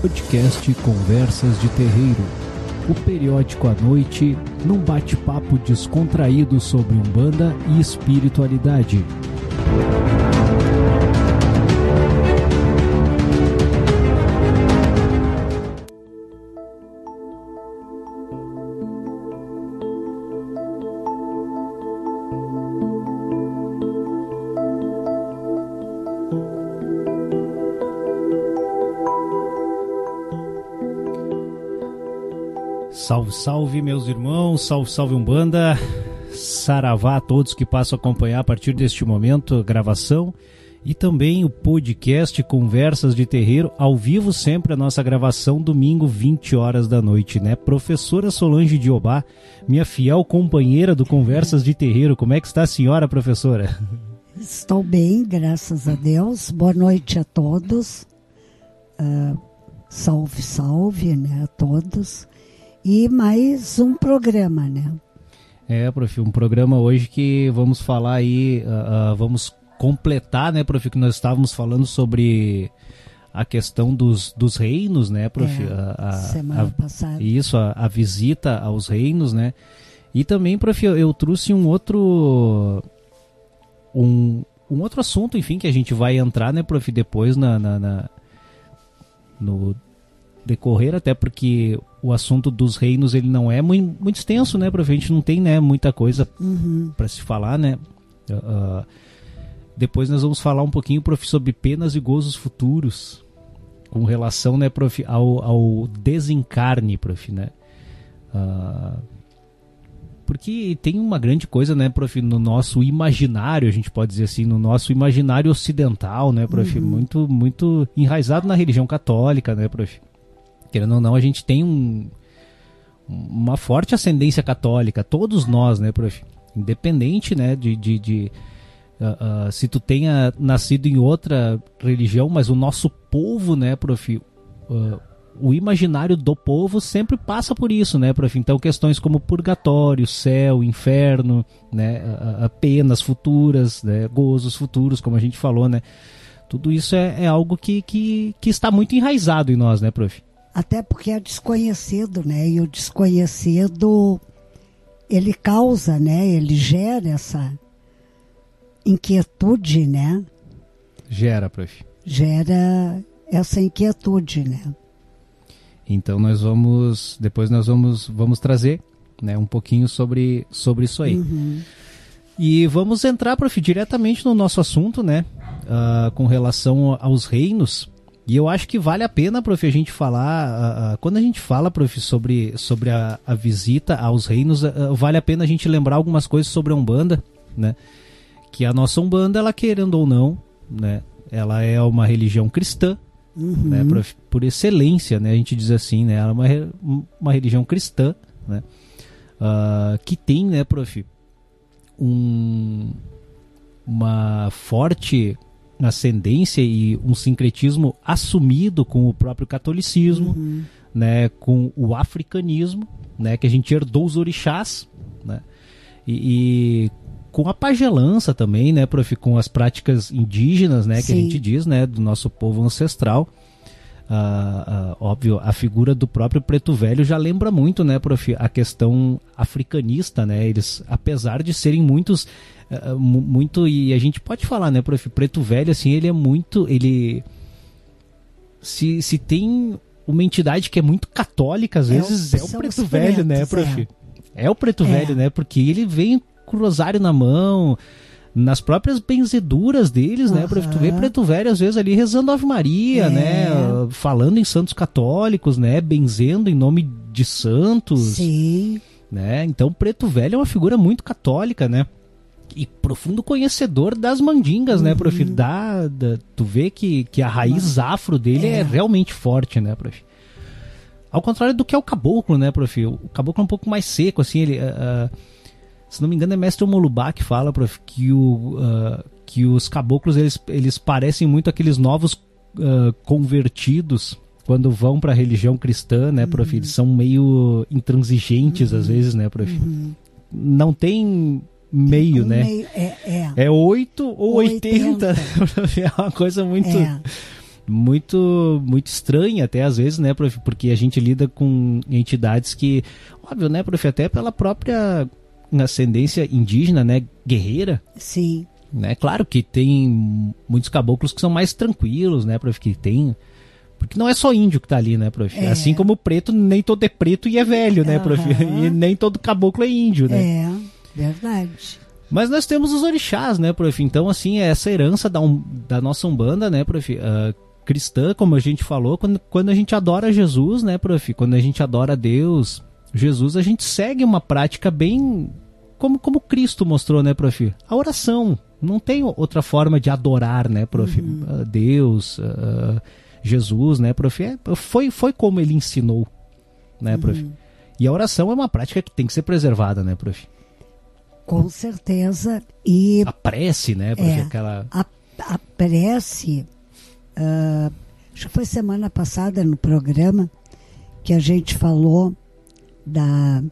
podcast Conversas de Terreiro. O periódico à noite, num bate-papo descontraído sobre Umbanda e espiritualidade. Salve, salve, meus irmãos, salve, salve Umbanda, saravá a todos que passam a acompanhar a partir deste momento a gravação e também o podcast Conversas de Terreiro, ao vivo sempre a nossa gravação, domingo, 20 horas da noite, né? Professora Solange Diobá, minha fiel companheira do Conversas de Terreiro, como é que está a senhora, professora? Estou bem, graças a Deus. Boa noite a todos. Uh, salve, salve, né, a todos e mais um programa, né? É, prof, um programa hoje que vamos falar aí, uh, uh, vamos completar, né, prof, que nós estávamos falando sobre a questão dos, dos reinos, né, prof? É, a, a, semana a, passada. Isso, a, a, visita aos reinos, né? E também, prof, eu, eu trouxe um outro um, um outro assunto, enfim, que a gente vai entrar, né, prof, depois na, na, na no decorrer, até porque o assunto dos reinos ele não é muito, muito extenso, né, prof? A gente não tem, né, muita coisa uhum. para se falar, né? Uh, depois nós vamos falar um pouquinho, prof, sobre penas e gozos futuros, com relação, né, prof, ao, ao desencarne, prof, né? Uh, porque tem uma grande coisa, né, prof, no nosso imaginário, a gente pode dizer assim, no nosso imaginário ocidental, né, prof, uhum. muito, muito enraizado na religião católica, né, prof querendo ou não, a gente tem um, uma forte ascendência católica, todos nós, né, prof? Independente, né, de, de, de uh, uh, se tu tenha nascido em outra religião, mas o nosso povo, né, prof? Uh, o imaginário do povo sempre passa por isso, né, prof? Então questões como purgatório, céu, inferno, né, penas futuras, né, gozos futuros, como a gente falou, né? Tudo isso é, é algo que, que, que está muito enraizado em nós, né, prof? Até porque é desconhecido, né? E o desconhecido ele causa, né? Ele gera essa inquietude, né? Gera, prof. Gera essa inquietude, né? Então nós vamos, depois nós vamos, vamos trazer, né, um pouquinho sobre, sobre isso aí. Uhum. E vamos entrar, prof, diretamente no nosso assunto, né, uh, com relação aos reinos. E eu acho que vale a pena, prof, a gente falar, uh, uh, quando a gente fala, prof, sobre, sobre a, a visita aos reinos, uh, vale a pena a gente lembrar algumas coisas sobre a Umbanda, né? Que a nossa Umbanda, ela querendo ou não, né? Ela é uma religião cristã, uhum. né? Prof, por excelência, né? A gente diz assim, né? Ela é uma, uma religião cristã, né? que tem, né, prof, um, uma forte ascendência e um sincretismo assumido com o próprio catolicismo, uhum. né, com o africanismo, né, que a gente herdou os orixás, né, e, e com a pagelança também, né, prof, com as práticas indígenas, né, que Sim. a gente diz, né, do nosso povo ancestral. Uh, uh, óbvio, a figura do próprio Preto Velho já lembra muito, né, prof, a questão africanista, né? Eles, apesar de serem muitos uh, muito e a gente pode falar, né, prof, Preto Velho assim, ele é muito, ele se, se tem uma entidade que é muito católica, às vezes é o, é o Preto Velho, né, prof? É. é o Preto é. Velho, né? Porque ele vem com o rosário na mão, nas próprias benzeduras deles, uhum. né? Pra tu ver Preto Velho, às vezes, ali rezando Ave Maria, é. né? Falando em santos católicos, né? Benzendo em nome de santos. Sim. Né? Então, Preto Velho é uma figura muito católica, né? E profundo conhecedor das mandingas, uhum. né, prof? Da, da, tu vê que, que a raiz afro dele é. é realmente forte, né, prof? Ao contrário do que é o caboclo, né, prof? O caboclo é um pouco mais seco, assim, ele... Uh, se não me engano é mestre Molubá que fala prof, que, o, uh, que os caboclos eles, eles parecem muito aqueles novos uh, convertidos quando vão para a religião cristã, né, prof? Uhum. Eles são meio intransigentes uhum. às vezes, né, prof? Uhum. Não tem meio, um né? Meio, é, é. é 8 ou 80. 80. é uma coisa muito. É. muito muito estranha até às vezes, né, prof? Porque a gente lida com entidades que, óbvio, né, prof, até pela própria ascendência indígena, né, guerreira. Sim. Né? Claro que tem muitos caboclos que são mais tranquilos, né, prof, que tem porque não é só índio que tá ali, né, prof? É. Assim como o preto, nem todo é preto e é velho, né, prof? E nem todo caboclo é índio, né? É, verdade. Mas nós temos os orixás, né, prof? Então, assim, essa herança da, um, da nossa Umbanda, né, prof? Uh, cristã, como a gente falou, quando, quando a gente adora Jesus, né, prof? Quando a gente adora Deus, Jesus, a gente segue uma prática bem como, como Cristo mostrou, né, prof? A oração. Não tem outra forma de adorar, né, prof? Uhum. Uh, Deus, uh, Jesus, né, prof? É, foi, foi como ele ensinou, né, prof? Uhum. E a oração é uma prática que tem que ser preservada, né, prof? Com certeza. E a prece, né, prof? É, Aquela... a, a prece Uh, acho que foi semana passada no programa que a gente falou da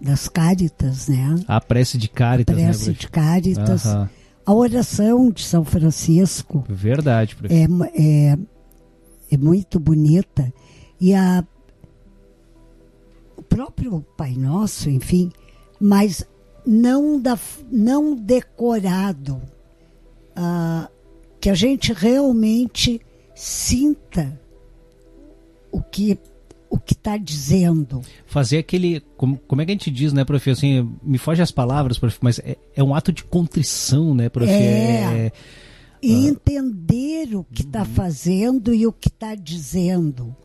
das cáritas, né? A prece de cáritas, a né, prece né, de cáritas. Uhum. A oração de São Francisco. Verdade, é, é, é muito bonita. E a, o próprio Pai Nosso, enfim, mas não, da, não decorado. Uh, que a gente realmente sinta o que o que está dizendo. Fazer aquele. Como, como é que a gente diz, né, prof? Assim, me foge as palavras, prof, mas é, é um ato de contrição, né, prof? É. é e uh, entender o que está fazendo e o que está dizendo.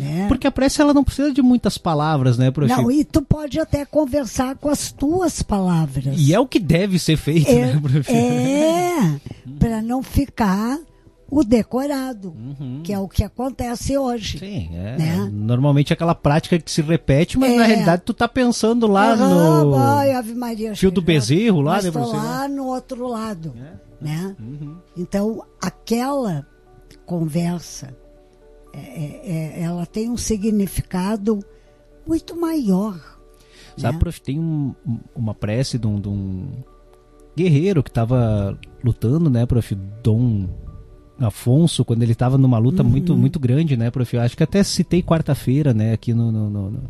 É. Porque a prece ela não precisa de muitas palavras, né, prof? Não, e tu pode até conversar com as tuas palavras. E é o que deve ser feito, é, né, prof? É, para não ficar o decorado, uhum. que é o que acontece hoje. Sim, é. Né? Normalmente é aquela prática que se repete, mas é. na realidade tu tá pensando lá uhum, no ai, Ave Maria, fio do bezerro lá, mas né, lá no outro lado, é. né? Uhum. Então aquela conversa é, é, é, ela tem um significado muito maior. Sabe, né? prof, tem um, uma prece de um, de um guerreiro que estava lutando, né, prof, Dom Afonso, quando ele estava numa luta uhum. muito muito grande, né, prof? Eu acho que até citei quarta-feira, né, aqui no, no, no,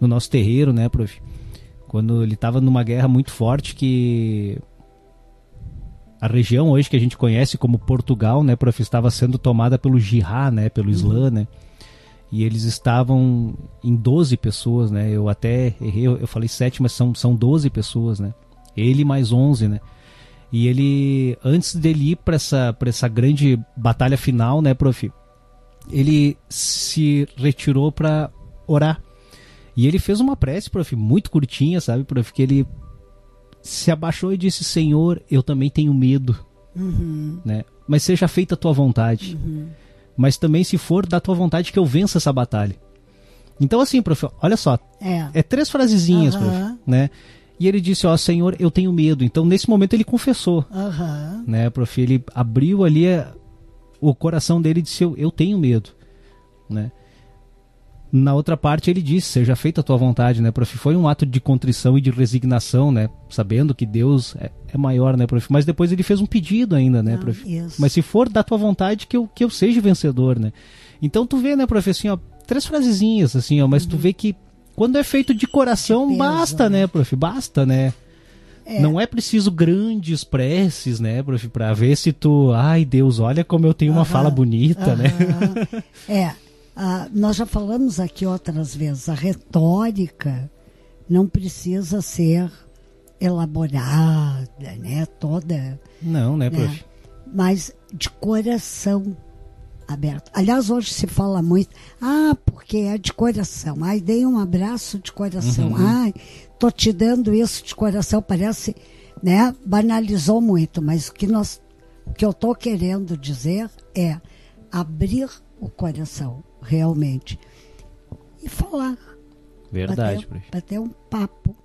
no, nosso terreiro, né, prof? Quando ele estava numa guerra muito forte que a região hoje que a gente conhece como Portugal, né, prof, estava sendo tomada pelo jihad, né, pelo uhum. Islã, né? E eles estavam em 12 pessoas, né? Eu até errei, eu falei 7, mas são, são 12 pessoas, né? Ele mais 11, né? E ele, antes dele ir para essa, essa grande batalha final, né, prof? Ele se retirou para orar. E ele fez uma prece, prof, muito curtinha, sabe, prof? Que ele se abaixou e disse: Senhor, eu também tenho medo. Uhum. Né? Mas seja feita a tua vontade. Uhum. Mas também, se for da tua vontade, que eu vença essa batalha. Então, assim, prof, olha só. É, é três frasezinhas, uhum. prof, né? E ele disse, ó, Senhor, eu tenho medo. Então, nesse momento, ele confessou. Né, prof? Ele abriu ali a, o coração dele e disse, eu, eu tenho medo. Né? Na outra parte ele disse, seja feita a tua vontade, né, prof? Foi um ato de contrição e de resignação, né? Sabendo que Deus é, é maior, né, prof? Mas depois ele fez um pedido ainda, né, ah, prof? Mas se for da tua vontade, que eu, que eu seja vencedor, né? Então tu vê, né, prof, assim, ó, três frasezinhas, assim, ó, mas uhum. tu vê que quando é feito de coração, basta, né? né, prof? Basta, né? É. Não é preciso grandes preces, né, prof, pra ver se tu, ai Deus, olha como eu tenho uma fala bonita, né? É, ah, nós já falamos aqui outras vezes, a retórica não precisa ser elaborada, né? Toda. Não, né, né? prof? Mas de coração aberto. Aliás, hoje se fala muito, ah, porque é de coração. Ai, dei um abraço de coração. Uhum. Ai, tô te dando isso de coração. Parece, né? Banalizou muito, mas o que nós, o que eu tô querendo dizer é abrir o coração realmente. E falar. Verdade, bater, bater um papo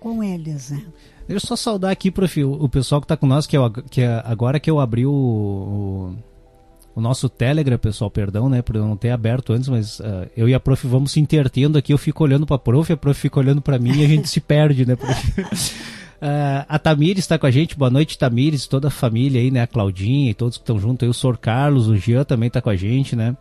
com eles, né? Deixa eu só saudar aqui, prof, o, pessoal que está com nós, que, eu, que é, agora que eu abri o, o, o, nosso Telegram, pessoal, perdão, né, por eu não ter aberto antes, mas uh, eu e a prof vamos se intertendo aqui, eu fico olhando para a prof, a prof fica olhando para mim e a gente se perde, né, prof? Uh, a Tamires está com a gente, boa noite, Tamires, toda a família aí, né? A Claudinha e todos que estão junto aí, o Sor Carlos, o Jean também está com a gente, né?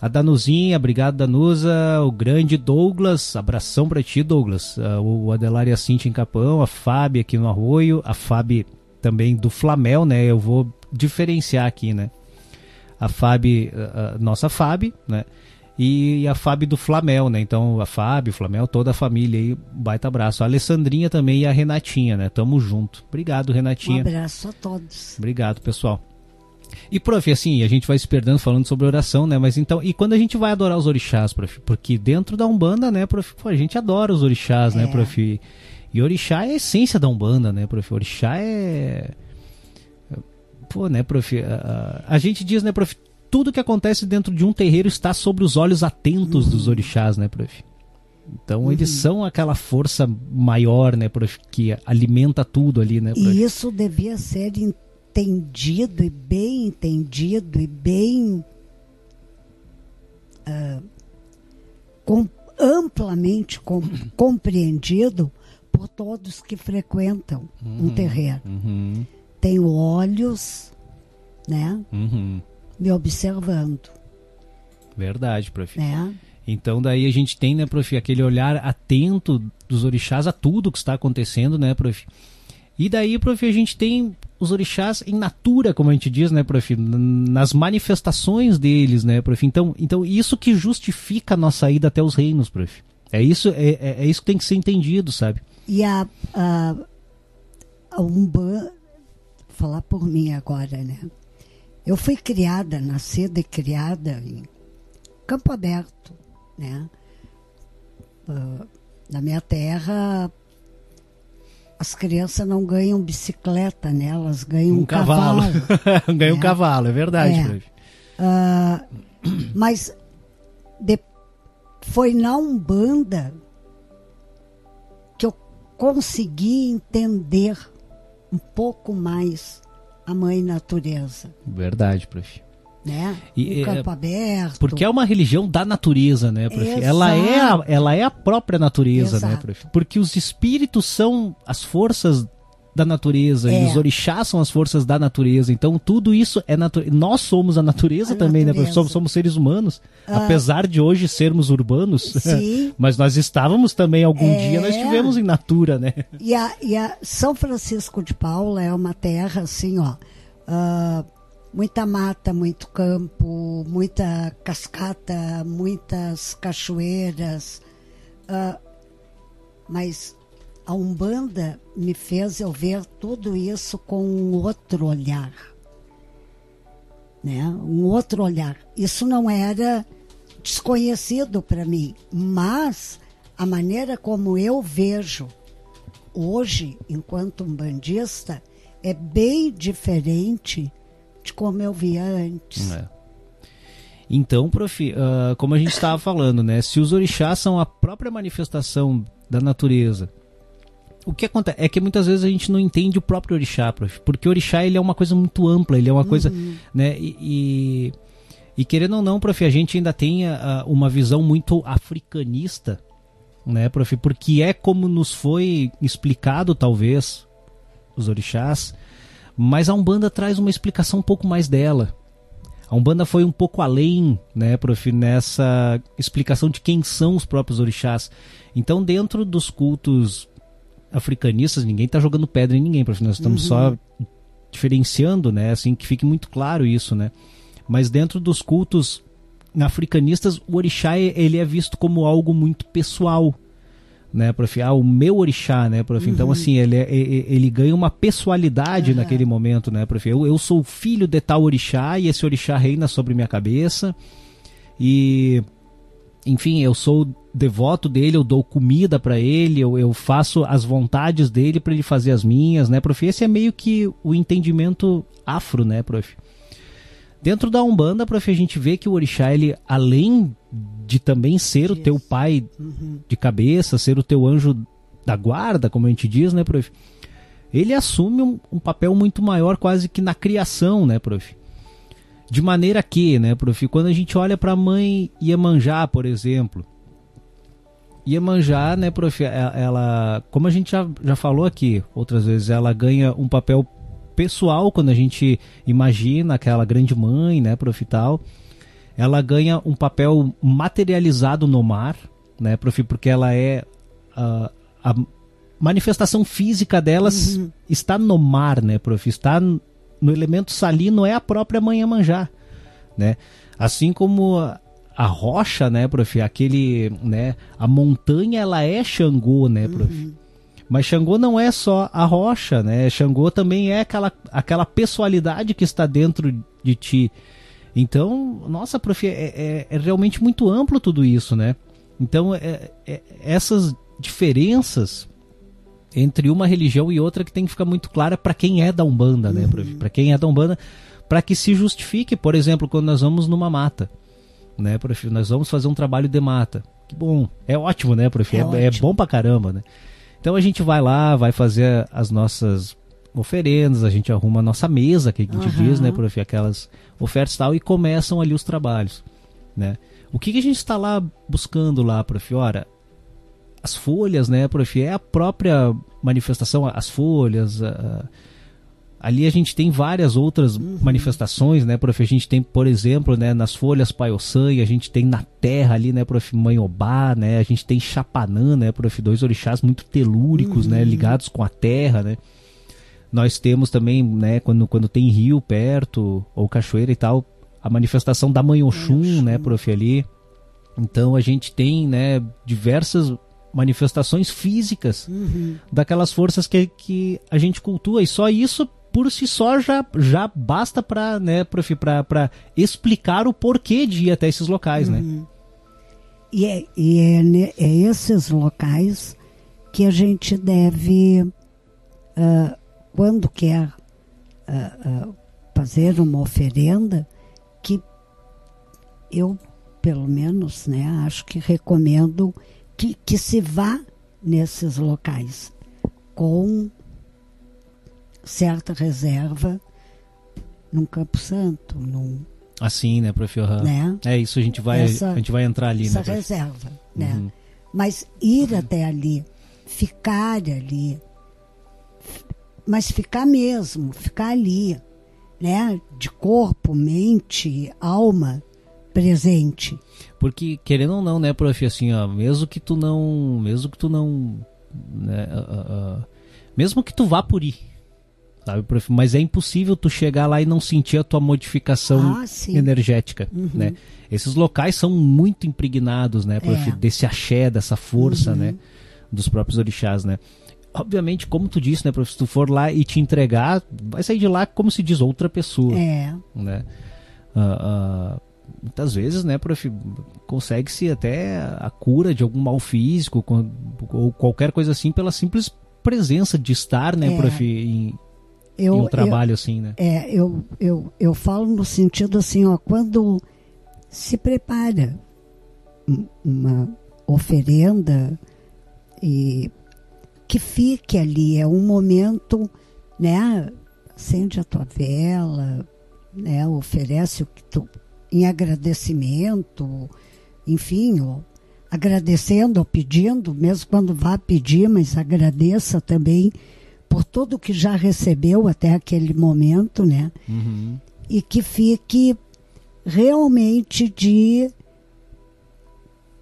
A Danuzinha, obrigado Danusa, o grande Douglas, abração para ti, Douglas. Uh, o Adelar e a Cintia em Capão, a Fábio aqui no Arroio, a Fábio também do Flamel, né? Eu vou diferenciar aqui, né? A Fábio, uh, nossa Fábio, né? e, a Fábio do Flamel, né? Então a Fábio, Flamel, toda a família aí, baita abraço. A Alessandrinha também e a Renatinha, né? Tamo junto. Obrigado, Renatinha. Um abraço a todos. Obrigado, pessoal. E, prof, assim, a gente vai se perdendo falando sobre oração, né? Mas então, e quando a gente vai adorar os orixás, prof? Porque dentro da Umbanda, né, prof, a gente adora os orixás, né, é. né, prof? E orixá é a essência da Umbanda, né, prof? Orixá é. Pô, né, prof? A, a, a gente diz, né, prof? tudo que acontece dentro de um terreiro está sobre os olhos atentos uhum. dos orixás, né, prof? Então uhum. eles são aquela força maior, né, prof, que alimenta tudo ali, né? Prof? E isso devia ser entendido e bem entendido e bem uh, com, amplamente com, compreendido por todos que frequentam uhum. um terreiro. Uhum. Tem olhos, né? Uhum me observando. Verdade, prof. É. Então daí a gente tem, né, prof, aquele olhar atento dos orixás a tudo que está acontecendo, né, prof? E daí, prof, a gente tem os orixás em natura, como a gente diz, né, prof, nas manifestações deles, né, prof? Então, então isso que justifica a nossa ida até os reinos, prof. É isso, é, é, é isso que tem que ser entendido, sabe? E a, a, a falar por mim agora, né? Eu fui criada, nascida e criada em campo aberto, né? Uh, na minha terra, as crianças não ganham bicicleta, né? Elas ganham um, um cavalo. cavalo. ganham um cavalo, é verdade. É. Uh, mas de, foi na Umbanda que eu consegui entender um pouco mais a mãe natureza. Verdade, prof. Né? E, o campo é, aberto. Porque é uma religião da natureza, né, prof? Ela é, a, ela é a própria natureza, né, Exato. né, prof? Porque os espíritos são as forças da natureza é. e os orixás são as forças da natureza. Então tudo isso é natureza. Nós somos a natureza a também, natureza. né? Somos, somos seres humanos, ah. apesar de hoje sermos urbanos. Mas nós estávamos também algum é. dia nós estivemos em natura, né? E a, e a São Francisco de Paula é uma terra assim, ó. Uh, muita mata, muito campo, muita cascata, muitas cachoeiras. Uh, mas a Umbanda me fez eu ver tudo isso com um outro olhar. Né? Um outro olhar. Isso não era desconhecido para mim, mas a maneira como eu vejo hoje, enquanto umbandista, é bem diferente de como eu via antes. É. Então, prof, uh, como a gente estava falando, né? Se os orixás são a própria manifestação da natureza o que acontece é que muitas vezes a gente não entende o próprio orixá, prof, porque o orixá ele é uma coisa muito ampla, ele é uma uhum. coisa, né, e, e, e, querendo ou não, prof, a gente ainda tem a, uma visão muito africanista, né, prof, porque é como nos foi explicado, talvez, os orixás, mas a Umbanda traz uma explicação um pouco mais dela. A Umbanda foi um pouco além, né, prof, nessa explicação de quem são os próprios orixás. Então, dentro dos cultos africanistas, ninguém está jogando pedra em ninguém, prof. Nós estamos uhum. só diferenciando, né? Assim, que fique muito claro isso, né? Mas dentro dos cultos africanistas, o orixá ele é visto como algo muito pessoal, né, prof? Ah, o meu orixá, né, prof? Então, uhum. Então, assim, ele, é, ele ganha uma pessoalidade uhum. naquele momento, né, prof? Eu, eu sou filho de tal orixá e esse orixá reina sobre minha cabeça e enfim, eu sou devoto dele, eu dou comida para ele, eu, eu, faço as vontades dele para ele fazer as minhas, né, prof? Esse é meio que o entendimento afro, né, prof? Dentro da Umbanda, prof, a gente vê que o orixá, ele, além de também ser o teu pai uhum. de cabeça, ser o teu anjo da guarda, como a gente diz, né, prof? Ele assume um, um papel muito maior quase que na criação, né, prof? De maneira que, né, prof, quando a gente olha para a mãe Iemanjá, por exemplo, Iemanjá, né, prof, ela, como a gente já, já falou aqui outras vezes, ela ganha um papel pessoal quando a gente imagina aquela grande mãe, né, prof, tal. Ela ganha um papel materializado no mar, né, prof, porque ela é uh, a manifestação física delas uhum. está no mar, né, prof, está no elemento salino é a própria mãe Iemanjá, né? Assim como a rocha, né, prof, aquele, né, a montanha ela é Xangô, né, prof. Uhum. Mas Xangô não é só a rocha, né? Xangô também é aquela, aquela pessoalidade que está dentro de ti. Então, nossa, prof, é, é, é realmente muito amplo tudo isso, né? Então, é, é, essas diferenças entre uma religião e outra que tem que ficar muito clara para quem é da Umbanda, né? Uhum. Para quem é da Umbanda, para que se justifique, por exemplo, quando nós vamos numa mata né, prof? Nós vamos fazer um trabalho de mata. Que bom, é ótimo, né, prof? É, é, é bom pra caramba, né? Então a gente vai lá, vai fazer as nossas oferendas, a gente arruma a nossa mesa, que a gente uhum. diz, né, prof? Aquelas ofertas e tal, e começam ali os trabalhos, né? O que, que a gente está lá buscando lá, prof? Ora, as folhas, né, prof? É a própria manifestação, as folhas, a, Ali a gente tem várias outras uhum. manifestações, né, prof? A gente tem, por exemplo, né, nas folhas Paiossan, a gente tem na terra ali, né, prof, Manhobá, né? A gente tem Chapanã, né, prof, dois orixás muito telúricos, né, uhum. né, ligados com a terra, né? Nós temos também, né, quando, quando tem rio perto ou cachoeira e tal, a manifestação da Mãe Oxum, né, prof, ali. Então a gente tem, né, diversas manifestações físicas uhum. daquelas forças que, que a gente cultua e só isso por si só já, já basta para né, prof, para explicar o porquê de ir até esses locais, né? uhum. né? E, é, e é, né, é, esses locais que a gente deve, uh, quando quer uh, uh, fazer uma oferenda, que eu, pelo menos, né, acho que recomendo que, que se vá nesses locais com certa reserva num Campo Santo, num assim, né, prof. Né? É isso, a gente vai essa, a gente vai entrar ali, essa né? reserva, né? Uhum. Mas ir uhum. até ali, ficar ali, mas ficar mesmo, ficar ali, né? De corpo, mente, alma presente. Porque querendo ou não, né, prof, assim, ó, mesmo que tu não, mesmo que tu não, né, uh, uh, mesmo que tu vá por ir, sabe, prof? Mas é impossível tu chegar lá e não sentir a tua modificação ah, energética, uhum. né? Esses locais são muito impregnados, né, prof? É. Desse axé, dessa força, uhum. né? Dos próprios orixás, né? Obviamente, como tu disse, né, prof? Se tu for lá e te entregar, vai sair de lá como se diz outra pessoa, é. né? Uh, uh, muitas vezes, né, prof, consegue-se até a cura de algum mal físico ou qualquer coisa assim pela simples presença de estar, né, é. prof, em, eu, em um trabalho eu, assim, né? É, eu, eu, eu falo no sentido assim, ó, quando se prepara uma oferenda e que fique ali, é um momento, né? Acende a tua vela, né? Oferece o que tu em agradecimento, enfim, ó, agradecendo ou pedindo, mesmo quando vá pedir, mas agradeça também por tudo que já recebeu até aquele momento, né? Uhum. E que fique realmente de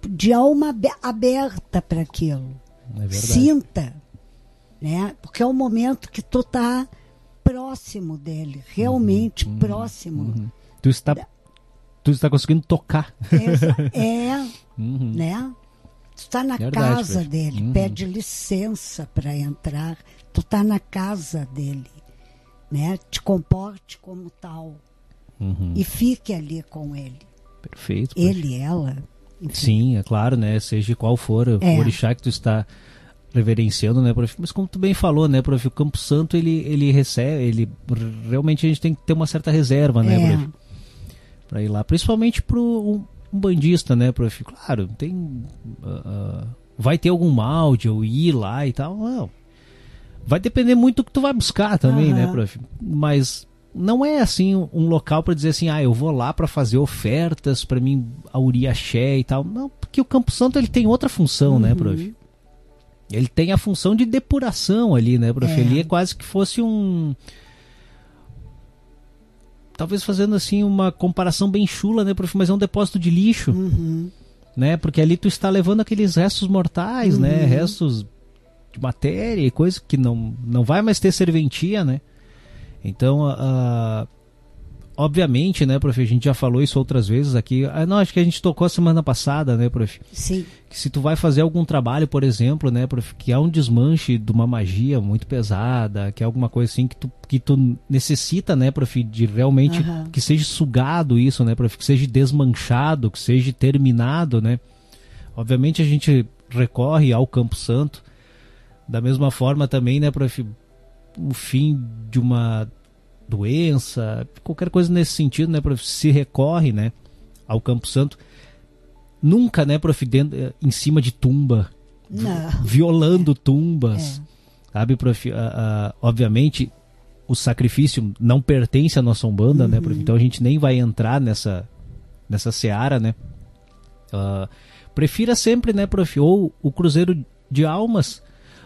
de alma aberta para aquilo. É Sinta, né? Porque é o momento que tu tá próximo dele, realmente uhum. próximo. Uhum. Tu está tu está conseguindo tocar. É, é uhum. né? Tu está na Verdade, casa dele, uhum. pede licença para entrar tu tá na casa dele, né? Te comporte como tal uhum. e fique ali com ele. Perfeito. Ele, ela. Enfim. Sim, é claro, né? Seja qual for o é. orixá que tu está reverenciando, né, prof? Mas como tu bem falou, né, prof? O Campo Santo ele ele recebe, ele realmente a gente tem que ter uma certa reserva, né, é. prof? Para ir lá, principalmente pro um, um, bandista, né, prof? Claro, tem uh, uh, vai ter algum mal de eu ir lá e tal. Não, Vai depender muito do que tu vai buscar também, uhum. né, prof? Mas não é assim um local para dizer assim, ah, eu vou lá para fazer ofertas, para mim aurir axé e tal. Não, porque o Campo Santo ele tem outra função, né, uhum. né, prof? Ele tem a função de depuração ali, né, prof? É. Ele é quase que fosse um talvez fazendo assim uma comparação bem chula, né, prof? Mas é um depósito de lixo, uhum. né? Porque ali tu está levando aqueles restos mortais, né? uhum. né? Restos de matéria e coisa que não, não vai mais ter serventia, né? Então, obviamente, né, prof, a gente já falou isso outras vezes aqui. Ah, não, acho que a gente tocou a semana passada, né, prof? Sim. Que se tu vai fazer algum trabalho, por exemplo, né, prof, que há um desmanche de uma magia muito pesada, que é alguma coisa assim que tu, que tu necessita, né, prof, de realmente uhum. que seja sugado isso, né, prof, que seja desmanchado, que seja terminado, né? Obviamente a gente recorre ao Campo Santo. Da mesma forma também, né, prof, o fim de uma doença, qualquer coisa nesse sentido, né, prof, se recorre, né, ao Campo Santo, nunca, né, prof, dentro, em cima de tumba, Não. violando é. tumbas, é. sabe, prof, uh, obviamente o sacrifício não pertence à nossa umbanda, uhum. né, uhum. então a gente nem vai entrar nessa nessa seara, né, uh, prefira sempre, né, prof, ou o cruzeiro de almas,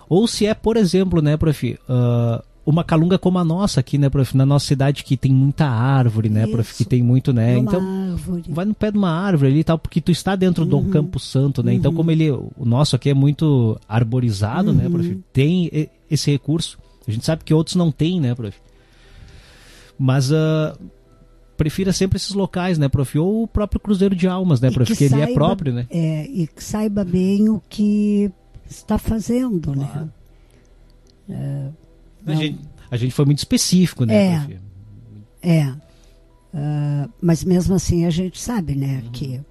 ou se é, por exemplo, né, prof, uh, uma calunga como a nossa aqui, né, prof? Na nossa cidade que tem muita árvore, né, Isso. prof? Que tem muito, né? Uma então, árvore. vai no pé de uma árvore ali e tal, porque tu está dentro uhum. do Campo Santo, né? Então, uhum. Então, como ele, o nosso aqui é muito arborizado, né, uhum. né, prof? Tem esse recurso. A gente sabe que outros não têm, né, prof? Mas uh, prefira sempre esses locais, né, prof? Ou o próprio Cruzeiro de Almas, né, prof? Porque ele é próprio, né? É, e que saiba bem o que está fazendo, né? claro. né? É, a gente, a gente foi muito específico, né? É. é. Uh, mas mesmo assim a gente sabe, né? Uhum. Que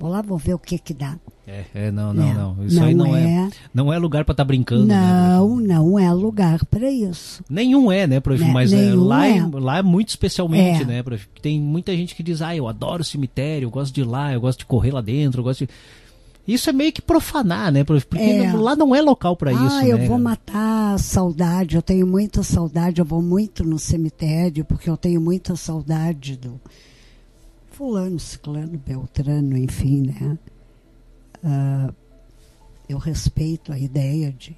vou lá, vou ver o que que dá. É, é não, não, é. não. Isso não aí não é, é, não é lugar para estar tá brincando. Né, não, né, não é lugar para isso. Nenhum é, né, prof? Né? Mas é, lá, é. lá é muito especialmente, é. né, prof? Tem muita gente que diz, ah, eu adoro cemitério, eu gosto de ir lá, eu gosto de correr lá dentro, eu gosto de isso é meio que profanar, né? Porque é. lá não é local para ah, isso. Ah, eu né? vou matar a saudade. Eu tenho muita saudade. Eu vou muito no cemitério porque eu tenho muita saudade do fulano, ciclano, beltrano, enfim, né? Uh, eu respeito a ideia de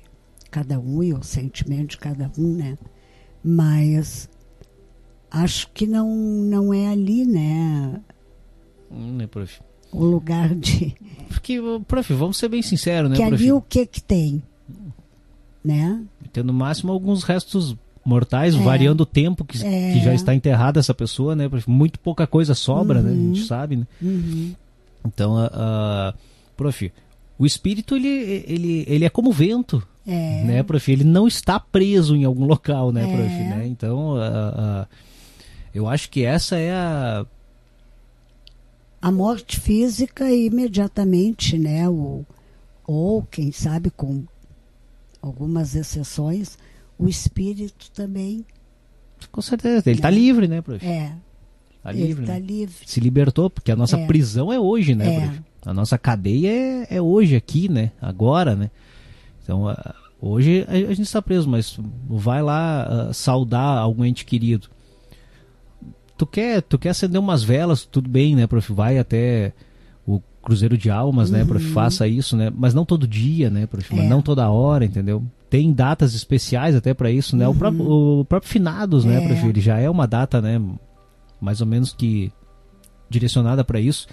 cada um e o sentimento de cada um, né? Mas acho que não não é ali, né? Hum, né, prof? O lugar de. Porque, prof, vamos ser bem sinceros, né? Que ali o que que tem? Né? Tem no máximo alguns restos mortais, é. variando o tempo que, é. que já está enterrada essa pessoa, né? Muito pouca coisa sobra, uhum. né? A gente uhum. sabe, né? Uhum. Então, uh, uh, prof, o espírito, ele, ele, ele é como vento, é. né, prof? Ele não está preso em algum local, né, prof? É. Né? Então, uh, eu acho que essa é a a morte física imediatamente, né? Ou, ou quem sabe com algumas exceções, o espírito também. Com certeza, ele está né? livre, né, prof? É. Está livre. Tá né? livre. Se libertou, porque a nossa é. prisão é hoje, né, é. prof? A nossa cadeia é, é, hoje, aqui, né? Agora, né? Então, hoje a, gente está preso, mas vai lá uh, saudar algum ente querido tu quer, tu quer acender umas velas, tudo bem, né, prof? Vai até o Cruzeiro de Almas, uhum. né, prof? Uhum. Faça isso, né? Mas não todo dia, né, prof? É. Não toda hora, entendeu? Tem datas especiais até para isso, né? Uhum. O, próprio, o próprio Finados, né, é. prof? Ele já é uma data, né, mais ou menos que direcionada para isso.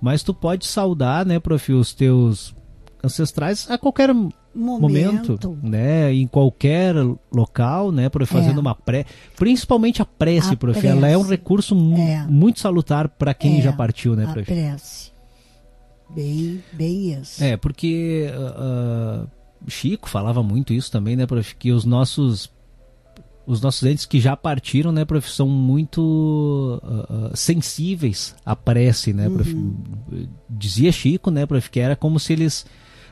Mas tu pode saudar, né, prof, os teus ancestrais a qualquer momento, momento né, em qualquer local, né, por fazendo é. uma pré, principalmente a prece, a prof, prece. ela é um recurso é. muito salutar para quem é. já partiu, né, prof? A prece. Bem, bem isso. É, porque uh, Chico falava muito isso também, né, prof, que os nossos os nossos entes que já partiram, né, prof, são muito uh, sensíveis à prece, né, prof? Uhum. Dizia Chico, né, prof, que era como se eles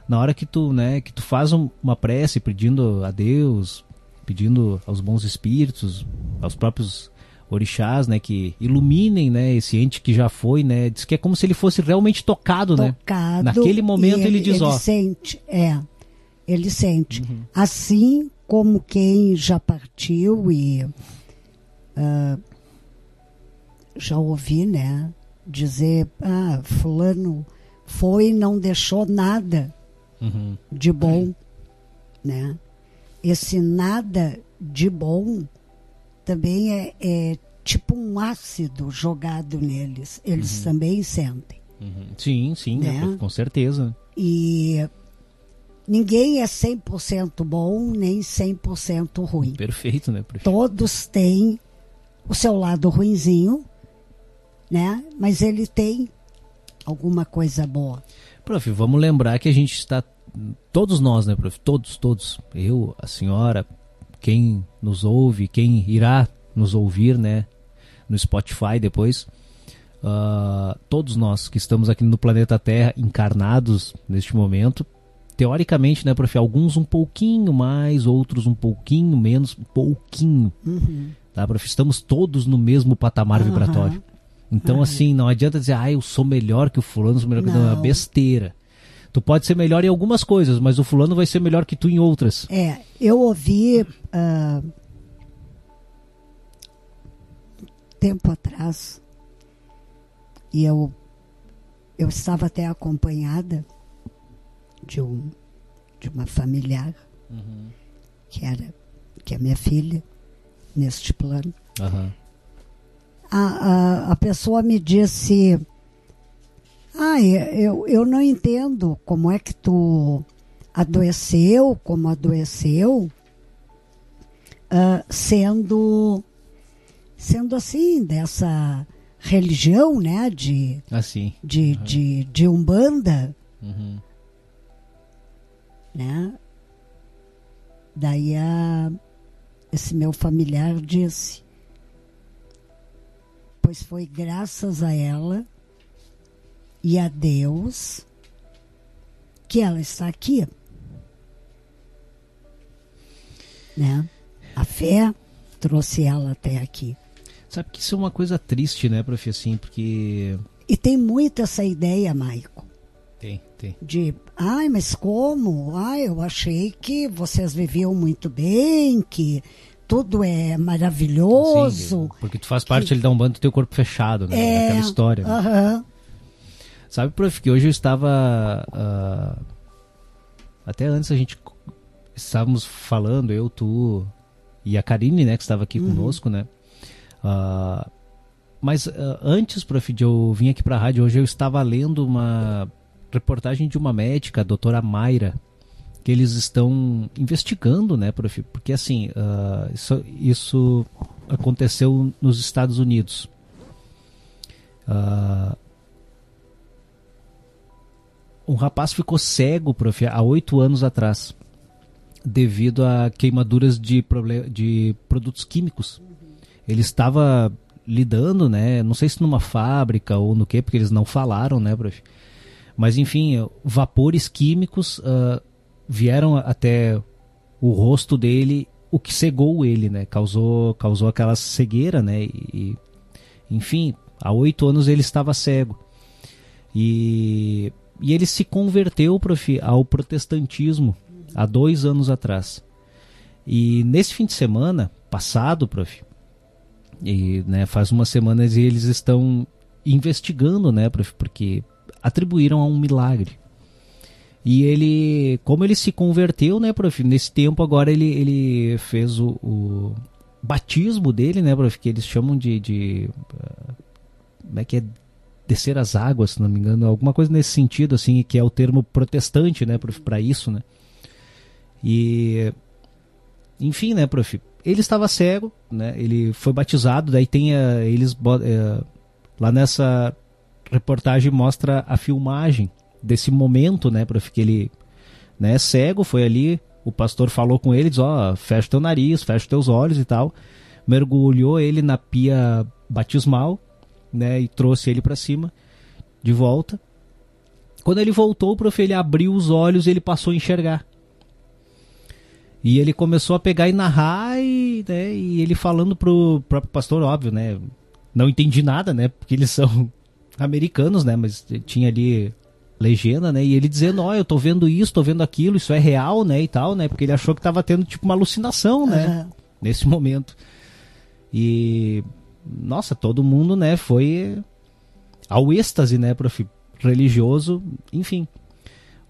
na hora que tu, né, que tu faz uma prece pedindo a Deus, pedindo aos bons espíritos, aos próprios orixás, né, que iluminem, né, esse ente que já foi, né, diz que é como se ele fosse realmente tocado, né? tocado né? Naquele momento ele, ele diz, ó. Ele sente, é, ele sente. Uhum. Assim como quem já partiu e uh, já ouvi, né? Dizer, ah, fulano foi e não deixou nada Uhum. de bom, né? Esse nada de bom também é, é tipo um ácido jogado neles. Eles também sentem. Uhum. Sim, sim, né, Né? com certeza. E ninguém é 100% bom nem 100% ruim. Perfeito, né? Todos têm o seu lado ruinzinho, né? Mas ele tem alguma coisa boa. Prof, vamos lembrar que a gente está. Todos nós, né, prof? Todos, todos. Eu, a senhora, quem nos ouve, quem irá nos ouvir, né? No Spotify depois. ah, todos nós que estamos aqui no planeta Terra, encarnados neste momento. Teoricamente, né, prof? Alguns um pouquinho mais, outros um pouquinho menos, um pouquinho. Uhum. Tá, prof? Estamos todos no mesmo patamar Aham. vibratório. Então, Aham. assim, não adianta dizer, ah, eu sou melhor que o fulano, sou melhor que o não. É Não. besteira. Tu pode ser melhor em algumas coisas, mas o fulano vai ser melhor que tu em outras. É, eu ouvi ah, tempo atrás e eu eu estava até acompanhada de um de uma familiar que era que é minha filha neste plano. Aham. A, a, a pessoa me disse ah, eu, eu não entendo como é que tu adoeceu, como adoeceu, ah, sendo sendo assim, dessa religião, né, de, Assim. de, de, de Umbanda, Uhum. né? Daí a, esse meu familiar disse, pois foi graças a ela e a Deus que ela está aqui. Né? A fé trouxe ela até aqui. Sabe que isso é uma coisa triste, né, prof, assim, porque... E tem muito essa ideia, Maico, Tem, tem. de, ai, mas como? Ai, eu achei que vocês viviam muito bem, que tudo é maravilhoso. Sim, porque tu faz parte ali da Umbanda do teu corpo fechado, né? É, Aquela história. né? Aham. Sabe, prof, que hoje eu estava. ah, até antes a gente estávamos falando, eu, tu e a Karine, né, que estava aqui conosco, né? Ah, mas ah, antes, prof, de eu vir aqui para a rádio, hoje eu estava lendo uma reportagem de uma médica, a doutora Mayra, que eles estão investigando, né, prof? Porque assim, ah, isso, isso aconteceu nos Estados Unidos. Ah, um rapaz ficou cego, prof, há oito anos atrás, devido a queimaduras de, de produtos químicos. Ele estava lidando, né? Não sei se numa fábrica ou no que, porque eles não falaram, né, prof? Mas enfim, vapores químicos ah, vieram até o rosto dele, o que cegou ele, né? Causou, causou aquela cegueira, né? E, enfim, há oito anos ele estava cego. E, e ele se converteu, prof, ao protestantismo há dois anos atrás. E nesse fim de semana passado, prof, e né, faz umas semanas eles estão investigando, né, prof, porque atribuíram a um milagre. E ele, como ele se converteu, né, prof, nesse tempo agora ele, ele fez o, o batismo dele, né, prof, que eles chamam de, de ah, como é que é? Descer as águas, se não me engano, alguma coisa nesse sentido, assim, que é o termo protestante, né, prof, para isso, né. E, enfim, né, prof, ele estava cego, né, ele foi batizado, daí tem a, eles bo- eh, lá nessa reportagem mostra a filmagem desse momento, né, prof, que ele, né, cego, foi ali, o pastor falou com ele, diz, ó, fecha teu nariz, fecha teus olhos e tal, mergulhou ele na pia batismal, né, e trouxe ele para cima, de volta. Quando ele voltou, prof, ele abriu os olhos e ele passou a enxergar. E ele começou a pegar e narrar e, né, e ele falando pro próprio pastor, óbvio, né, não entendi nada, né, porque eles são americanos, né, mas tinha ali legenda, né, e ele dizendo, ó, eu tô vendo isso, tô vendo aquilo, isso é real, né, e tal, né, porque ele achou que tava tendo tipo uma alucinação, né, Aham. nesse momento. E nossa, todo mundo, né, foi ao êxtase, né, prof, religioso, enfim.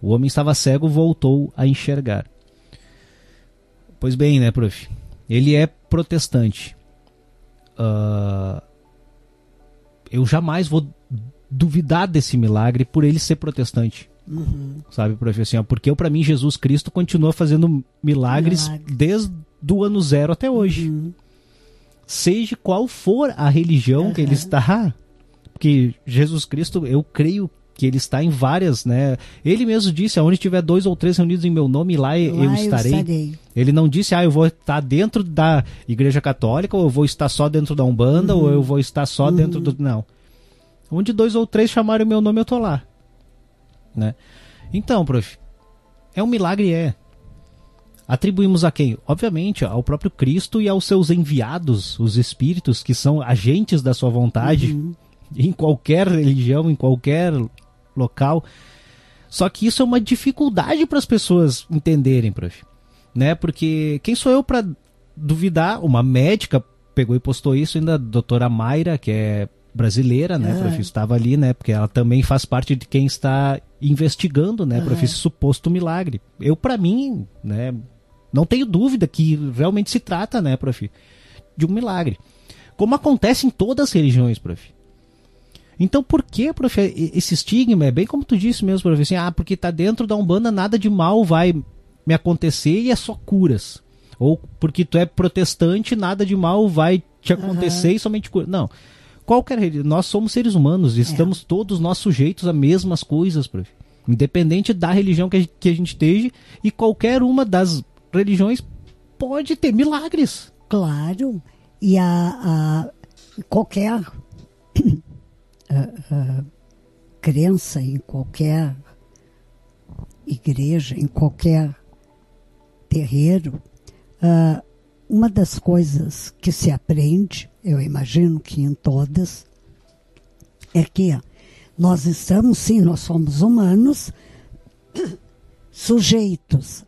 O homem estava cego, voltou a enxergar. Pois bem, né, prof? Ele é protestante. Uh, eu jamais vou duvidar desse milagre por ele ser protestante. Uhum. Sabe? Assim, ó, porque para mim Jesus Cristo continua fazendo milagres Milagre. desde o ano zero até hoje. Uhum. Seja qual for a religião uhum. que ele está, porque Jesus Cristo, eu creio que ele está em várias, né? Ele mesmo disse, aonde tiver dois ou três reunidos em meu nome, lá, lá eu, estarei. eu, estarei. Ele não disse, ah, eu vou estar dentro da Igreja Católica, ou eu vou estar só dentro da Umbanda, uhum. ou eu vou estar só uhum. dentro do... Não. Onde dois ou três chamarem o meu nome, eu tô lá. Né? Então, prof, é um milagre, é. Atribuímos a quem? Obviamente, ao próprio Cristo e aos seus enviados, os espíritos, que são agentes da sua vontade, uhum. em qualquer religião, em qualquer local. Só que isso é uma dificuldade para as pessoas entenderem, prof. Né? Porque quem sou eu para duvidar? Uma médica pegou e postou isso ainda, a doutora Mayra, que é brasileira, né, é. prof, estava ali, né, porque ela também faz parte de quem está investigando, né, prof, esse suposto milagre. Eu, para mim, né, não tenho dúvida que realmente se trata, né, prof, de um milagre. Como acontece em todas as religiões, prof. Então por que, prof, esse estigma? É bem como tu disse mesmo, prof, assim, ah, porque tá dentro da Umbanda nada de mal vai me acontecer e é só curas. Ou porque tu é protestante, nada de mal vai te acontecer uhum. e somente curas. Não. Qualquer nós somos seres humanos, estamos é. todos nós sujeitos a mesmas coisas, prof. Independente da religião que a, gente, que a gente esteja, e qualquer uma das religiões pode ter milagres. Claro. E a, a qualquer crença em qualquer igreja, em qualquer terreiro, uh, uma das coisas que se aprende, eu imagino que em todas, é que nós estamos, sim, nós somos humanos, sujeitos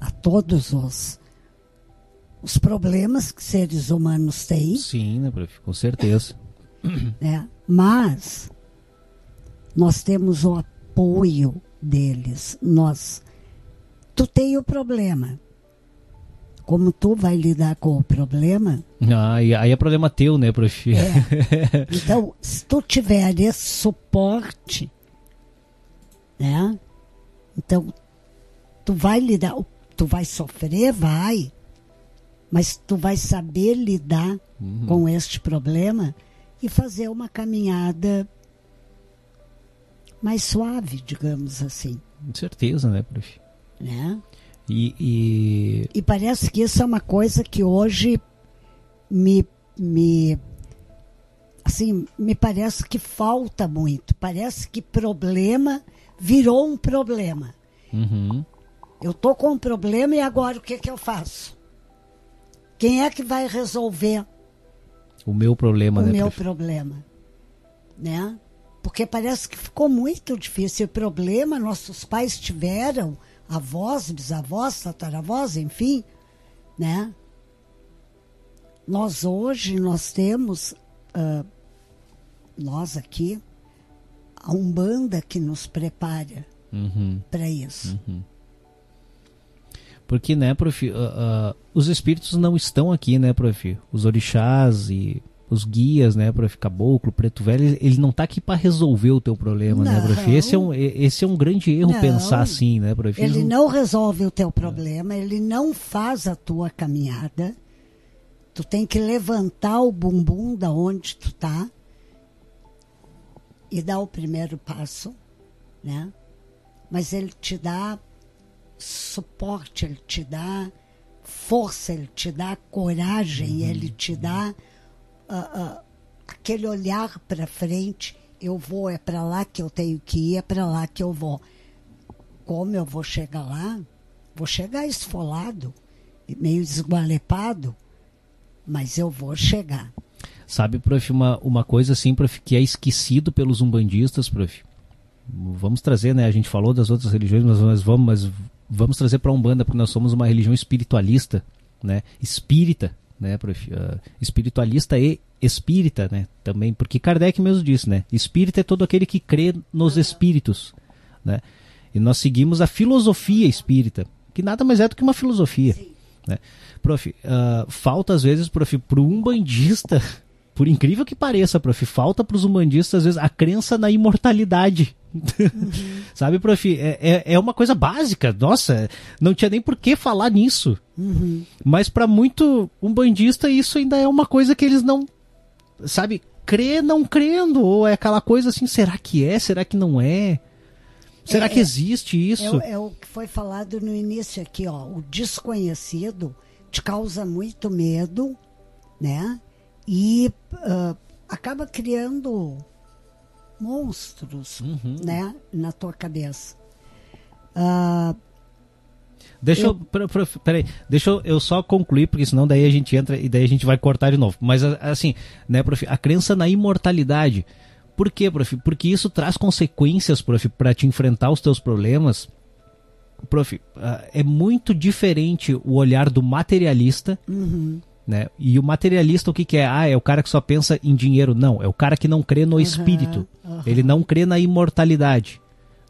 a todos os, os problemas que seres humanos têm. Sim, né, prof? com certeza. É, mas nós temos o apoio deles. Nós, tu tem o problema como tu vai lidar com o problema. Ah, aí é problema teu, né, prof? É. Então, se tu tiver esse suporte, né? Então, tu vai lidar, tu vai sofrer, vai, mas tu vai saber lidar uhum. com este problema e fazer uma caminhada mais suave, digamos assim. Com certeza, né, prof? Né? E, e... e parece que isso é uma coisa que hoje me, me assim, me parece que falta muito. Parece que problema virou um problema. Uhum. Eu tô com um problema e agora o que que eu faço? Quem é que vai resolver o meu problema, o né? O meu problema, né? Porque parece que ficou muito difícil. O problema nossos pais tiveram avós, bisavós, tataravós, enfim, né? Nós hoje, nós temos, uh, nós aqui, a Umbanda que nos prepara uhum. para isso. Uhum. Porque, né, prof, uh, uh, os espíritos não estão aqui, né, prof? Os orixás e os guias, né, para ficar caboclo, preto velho, ele não tá aqui para resolver o teu problema, né, não. né, prof? Esse é um, esse é um grande erro não. pensar assim, né, prof? Ele não resolve o teu problema, ele não faz a tua caminhada. Tu tem que levantar o bumbum da onde tu tá e dar o primeiro passo, né? Mas ele te dá suporte, ele te dá força, ele te dá coragem, uhum. ele te dá uh, aquele olhar para frente, eu vou, é para lá que eu tenho que ir, é para lá que eu vou. Como eu vou chegar lá? Vou chegar esfolado, meio esgualepado, mas eu vou chegar. Sabe, prof, uma, uma coisa assim, prof, que é esquecido pelos umbandistas, prof. Vamos trazer, né? A gente falou das outras religiões, mas, mas vamos, mas vamos trazer para a Umbanda, porque nós somos uma religião espiritualista, né? Espírita, né? Uh, espiritualista e espírita, né, também, porque Kardec mesmo disse, né, espírita é todo aquele que crê nos espíritos, né, e nós seguimos a filosofia espírita, que nada mais é do que uma filosofia, né. Prof, uh, falta às vezes, prof, para um bandista, por incrível que pareça, prof, falta para os umbandistas às vezes a crença na imortalidade, Uhum. Sabe, prof? É, é, é, uma coisa básica. Nossa, não tinha nem por que falar nisso. Uhum. Mas para muito um bandista, isso ainda é uma coisa que eles não. Sabe, crê não crendo. Ou é aquela coisa assim, será que é? Será que não é? Será é, que existe isso? É, é, o que foi falado no início aqui, ó. O desconhecido te causa muito medo, né? E uh, acaba criando monstros, uhum. né, na tua cabeça. Uh, Deixa eu, eu peraí, deixa eu, eu, só concluir, porque senão daí a gente entra e daí a gente vai cortar de novo. Mas assim, né, prof, a crença na imortalidade. Por quê, prof? Porque isso traz consequências, prof, para te enfrentar os teus problemas. Prof, uh, é muito diferente o olhar do materialista uhum. Né? E o materialista, o que, que é? Ah, é o cara que só pensa em dinheiro. Não, é o cara que não crê no uhum, espírito. Uhum. Ele não crê na imortalidade.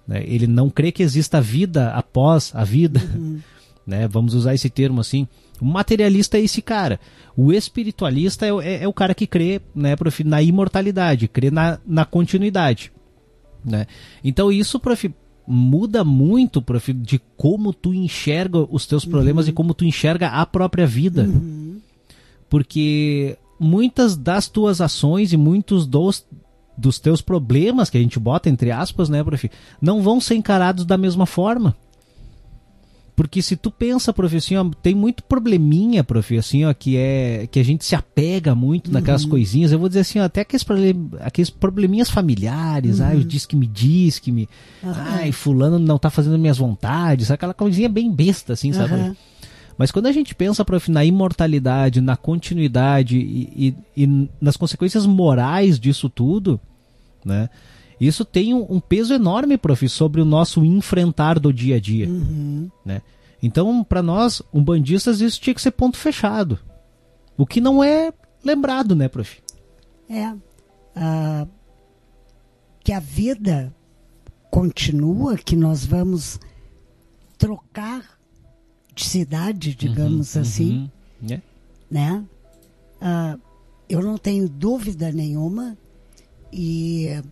Né? Ele não crê que exista vida após a vida. Uhum. Né? Vamos usar esse termo assim. O materialista é esse cara. O espiritualista é, é, é o cara que crê né, prof, na imortalidade, crê na, na continuidade. Né? Então isso, prof, muda muito, prof, de como tu enxerga os teus problemas uhum. e como tu enxerga a própria vida. Uhum porque muitas das tuas ações e muitos dos, dos teus problemas que a gente bota entre aspas, né, prof, não vão ser encarados da mesma forma. Porque se tu pensa, prof, assim, ó, tem muito probleminha, prof, assim, ó, que é que a gente se apega muito uhum. naquelas coisinhas. Eu vou dizer assim, ó, até aqueles, problem, aqueles probleminhas familiares, uhum. ai, diz que me diz que me, uhum. ai, fulano não tá fazendo minhas vontades, aquela coisinha bem besta, assim, sabe? Uhum. Mas quando a gente pensa prof, na imortalidade, na continuidade e, e, e, nas consequências morais disso tudo, né? Isso tem um, um, peso enorme, prof, sobre o nosso enfrentar do dia a dia, uhum. né? Então, para nós, umbandistas, isso tinha que ser ponto fechado. O que não é lembrado, né, prof? É. Uh, que a vida continua, que nós vamos trocar cidade, digamos uhum, assim, uhum. Yeah. né? Uh, eu não tenho dúvida nenhuma e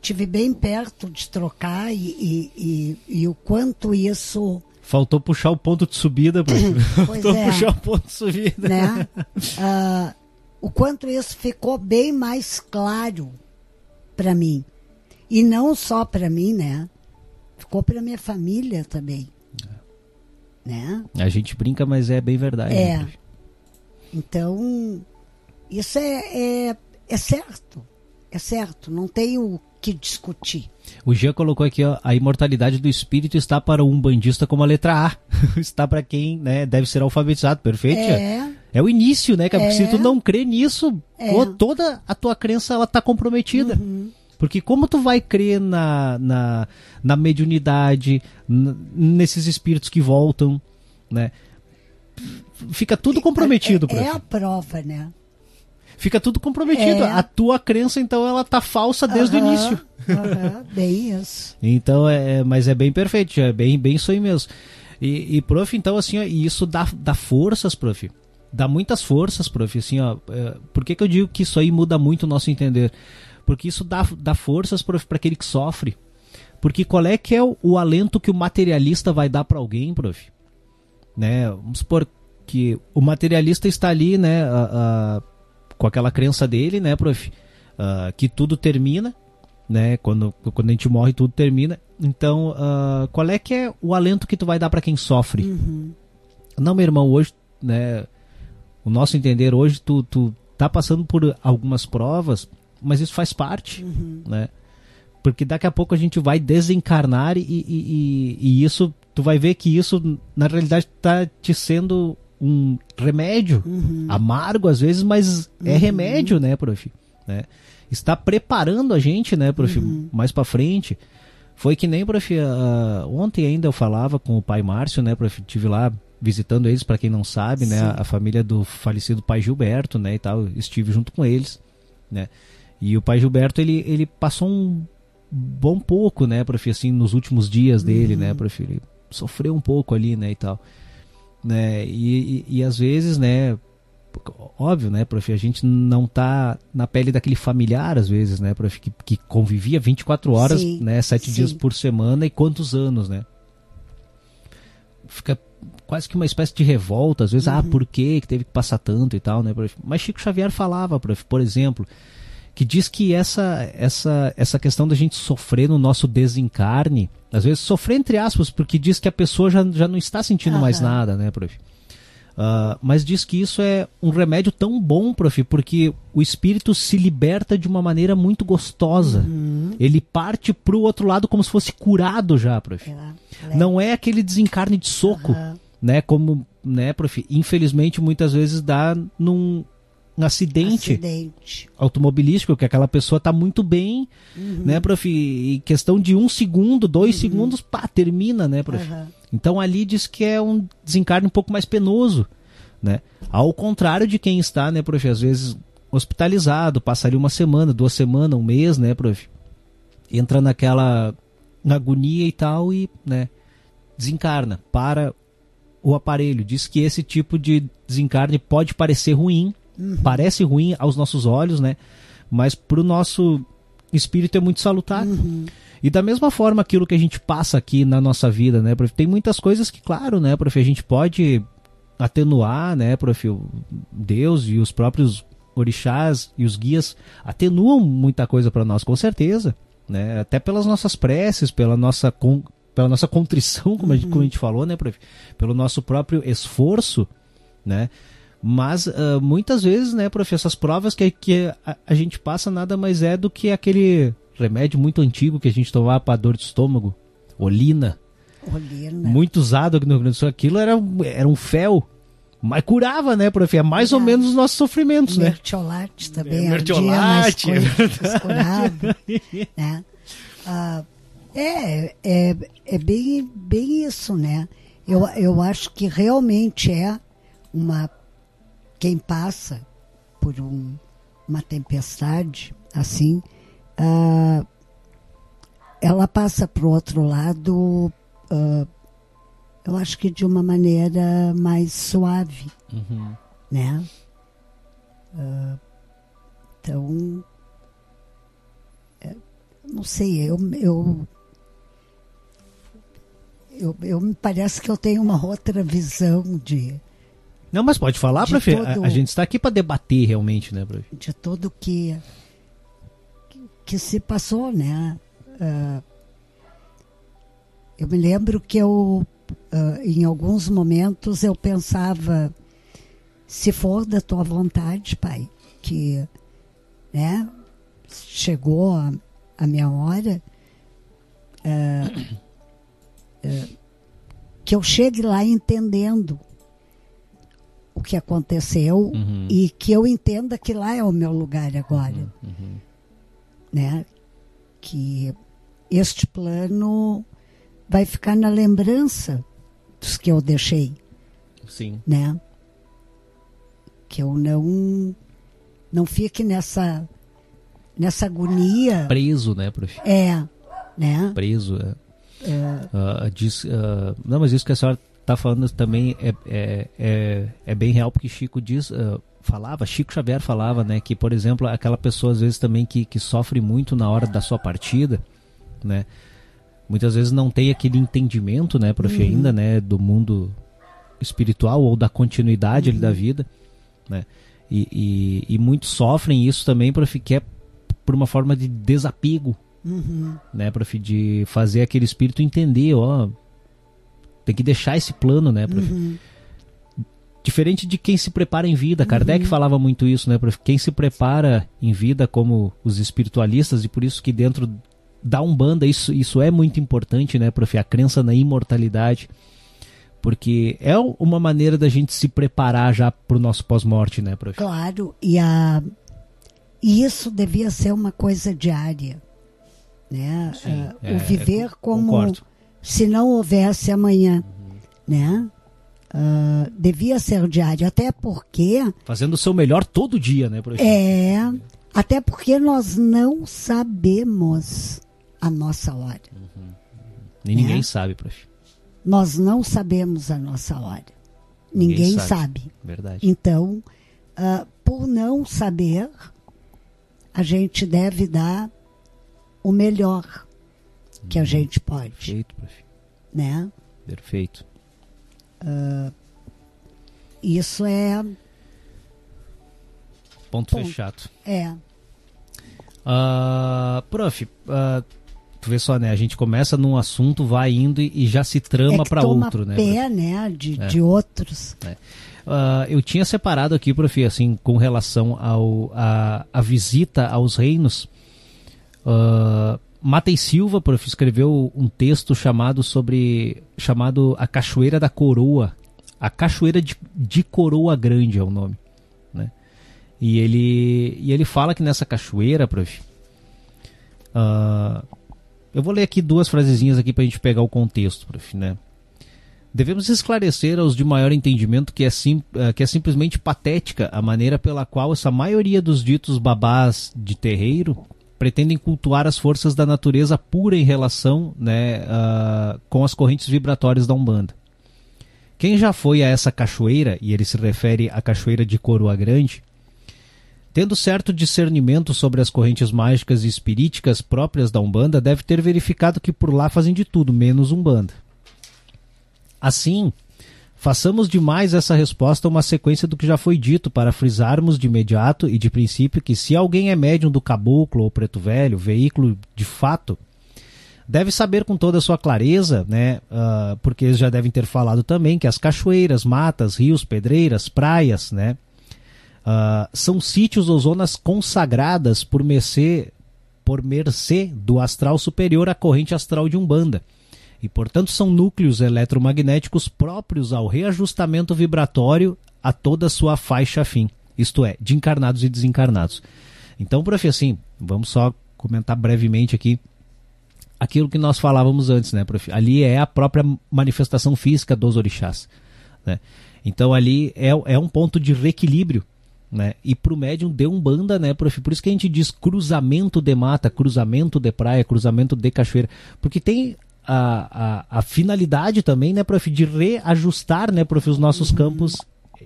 tive bem perto de trocar e, e, e, e o quanto isso Faltou puxar o ponto de subida, Faltou é, puxar o ponto de subida. Né? Uh, o quanto isso ficou bem mais claro para mim. E não só para mim, né? Ficou para minha família também. É. Né? A gente brinca, mas é bem verdade. É. Né? Então, isso é, é, é certo. É certo. Não tem o que discutir. O Jean colocou aqui, ó, a imortalidade do espírito está para um bandista como a letra A. está para quem né, deve ser alfabetizado, perfeito? É. É o início, né? Que é. se tu não crê nisso, é. toda a tua crença ela tá comprometida. Uhum. Porque como tu vai crer na, na, na mediunidade, nesses espíritos que voltam, né? Fica tudo comprometido. É, é, é a prova, né? Fica tudo comprometido. É. A tua crença, então, ela tá falsa desde uhum, o início. Uhum, bem isso. então, é, é, mas é bem perfeito, é bem, bem isso aí mesmo. E, e prof, então, assim, ó, e isso dá, dá forças, prof. Dá muitas forças, prof. Assim, ó, é, por que, que eu digo que isso aí muda muito o nosso entender? Porque isso dá, dá forças para aquele que sofre. Porque qual é que é o, o alento que o materialista vai dar para alguém, prof? Né? Vamos supor que o materialista está ali, né, a, a, com aquela crença dele, né, prof? Que tudo termina, né? Quando, quando a gente morre, tudo termina. Então, qual é que é o alento que tu vai dar para quem sofre? Uhum. Não, meu irmão, hoje, né? O nosso entender hoje, tu, tu tá passando por algumas provas mas isso faz parte, uhum. né? Porque daqui a pouco a gente vai desencarnar e, e, e, isso, tu vai ver que isso na realidade está te sendo um remédio, uhum. amargo às vezes, mas é uhum. remédio, né, prof? Né? Está preparando a gente, né, prof, uhum. mais para frente. Foi que nem, prof, uh, ontem ainda eu falava com o pai Márcio, né, prof, tive lá visitando eles, para quem não sabe, né? A, a, família do falecido pai Gilberto, né, e tal, estive junto com eles, né? E o pai Gilberto, ele, ele passou um bom pouco, né, prof, assim, nos últimos dias dele, né, uhum. né, prof, ele sofreu um pouco ali, né, e tal. Né, e, e, e às vezes, né, óbvio, né, prof, a gente não tá na pele daquele familiar, às vezes, né, prof, que, que convivia 24 horas, sim, né, sete sim. dias por semana e quantos anos, né. Fica quase que uma espécie de revolta, às vezes, ah, uhum. ah, por que teve que passar tanto e tal, né, prof. Mas Chico Xavier falava, prof, por exemplo, que diz que essa, essa, essa questão da gente sofrer no nosso desencarne, às vezes sofrer entre aspas, porque diz que a pessoa já, já não está sentindo uhum. mais nada, né, prof? Uh, mas diz que isso é um remédio tão bom, prof, porque o espírito se liberta de uma maneira muito gostosa. Uhum. Ele parte para o outro lado como se fosse curado já, prof. É, não é aquele desencarne de soco, uhum. né? Como, né, prof? Infelizmente, muitas vezes dá num, um acidente, acidente, automobilístico, que aquela pessoa está muito bem, uhum. né, prof? E questão de um segundo, dois uhum. segundos, pá, termina, né, prof? Uhum. Então ali diz que é um desencarne um pouco mais penoso, né? Ao contrário de quem está, né, prof? Às vezes hospitalizado, passaria uma semana, duas semanas, um mês, né, prof? Entra naquela agonia e tal e, né, desencarna para o aparelho. Diz que esse tipo de desencarne pode parecer ruim, Uhum. Parece ruim aos nossos olhos, né? Mas para o nosso espírito é muito salutar. Uhum. E da mesma forma, aquilo que a gente passa aqui na nossa vida, né, prof? Tem muitas coisas que, claro, né, prof, a gente pode atenuar, né, prof? Deus e os próprios orixás e os guias atenuam muita coisa para nós, com certeza, né? Até pelas nossas preces, pela nossa con pela nossa contrição, como, uhum. a gente, como a gente falou, né, prof? Pelo nosso próprio esforço, né? Mas uh, muitas vezes, né, prof, essas provas que, que a, a, gente passa nada mais é do que aquele remédio muito antigo que a gente tomava para dor de estômago, olina. Olina. Muito usado aqui no Rio Grande do Sul. Aquilo era, era um fel. Mas curava, né, prof? É mais ou menos os nossos sofrimentos, né? Mertiolate também. É, mertiolate. curava, né? Uh, é, é, é bem, bem isso, né? Eu, eu acho que realmente é uma quem passa por um, uma tempestade assim, uh, ela passa para o outro lado, uh, eu acho que de uma maneira mais suave, uhum. né? Uh, então, é, não sei, eu, eu eu, eu me parece que eu tenho uma outra visão de não, mas pode falar, prof. Todo, a, a, gente está aqui para debater realmente, né, prof? De tudo que, que se passou, né? Uh, eu me lembro que eu, uh, em alguns momentos, eu pensava, se for da tua vontade, pai, que, né, chegou a, a minha hora, uh, que eu chegue lá entendendo o que aconteceu uhum. e que eu entenda que lá é o meu lugar agora. Uhum. uhum. Né? Que este plano vai ficar na lembrança dos que eu deixei. Sim. Né? Que eu não não fique nessa nessa agonia. Preso, né, prof? É, né? Preso, é. é. Uh, diz, uh, não, mas isso que a senhora está falando também é, é, é, é, bem real, porque Chico diz, uh, falava, Chico Xavier falava, né, que, por exemplo, aquela pessoa às vezes também que, que sofre muito na hora da sua partida, né, muitas vezes não tem aquele entendimento, né, prof, uhum. ainda, né, do mundo espiritual ou da continuidade uhum. ali da vida, né, e, e, e, muitos sofrem isso também, prof, que é por uma forma de desapego, uhum. né, prof, de fazer aquele espírito entender, ó, tem que deixar esse plano, né? Uhum. Diferente de quem se prepara em vida. Kardec uhum. falava muito isso, né? Quem se prepara em vida como os espiritualistas, e por isso que dentro da Umbanda isso, isso é muito importante, né, prof? A crença na imortalidade. Porque é uma maneira da gente se preparar já para o nosso pós-morte, né, prof? Claro, e, a, isso devia ser uma coisa diária. Né? Sim, uh, é, o viver como, concordo se não houvesse amanhã, né? uh, devia ser diário, até porque. Fazendo o seu melhor todo dia, né, professor? É, até porque nós não sabemos a nossa hora. Uhum. Nem ninguém sabe, prof. Nós não sabemos a nossa hora. Ninguém, ninguém sabe. sabe. Verdade. Então, uh, por não saber, a gente deve dar o melhor que a gente pode. Perfeito, prof. Né? Perfeito. Uh, isso é. Ponto, Ponto. fechado. É. Uh, prof, uh, tu vê só, né? A gente começa num assunto, vai indo e, e já se trama é para outro, né? pé, né? De, é. de outros. É. Uh, eu tinha separado aqui, prof, assim, com relação ao a, a visita aos reinos. Uh, Matei Silva, prof, escreveu um texto chamado sobre chamado a Cachoeira da Coroa, a Cachoeira de, de Coroa Grande é o nome, né? E ele e ele fala que nessa cachoeira, prof, uh, eu vou ler aqui duas frasezinhas aqui para a gente pegar o contexto, prof, né? Devemos esclarecer aos de maior entendimento que é, sim, uh, que é simplesmente patética a maneira pela qual essa maioria dos ditos babás de terreiro pretendem cultuar as forças da natureza pura em relação né, uh, com as correntes vibratórias da Umbanda. Quem já foi a essa cachoeira, e ele se refere à cachoeira de Coroa Grande, tendo certo discernimento sobre as correntes mágicas e espiríticas próprias da Umbanda, deve ter verificado que por lá fazem de tudo, menos Umbanda. Assim, Façamos demais essa resposta uma sequência do que já foi dito para frisarmos de imediato e de princípio que se alguém é médium do caboclo ou preto velho, veículo de fato, deve saber com toda a sua clareza, né, uh, porque eles já devem ter falado também que as cachoeiras, matas, rios, pedreiras, praias, né, uh, são sítios ou zonas consagradas por mercê, por mercê do astral superior à corrente astral de Umbanda e, portanto, são núcleos eletromagnéticos próprios ao reajustamento vibratório a toda a sua faixa fim, isto é, de encarnados e desencarnados. Então, prof, assim, vamos só comentar brevemente aqui aquilo que nós falávamos antes, né, prof? Ali é a própria manifestação física dos orixás, né? Então ali é, é um ponto de reequilíbrio, né? E para o médium deu um banda, né, prof? Por isso que a gente diz cruzamento de mata, cruzamento de praia, cruzamento de cachoeira, porque tem a, a, a finalidade também, né, prof, de reajustar, né, prof, os nossos uhum. campos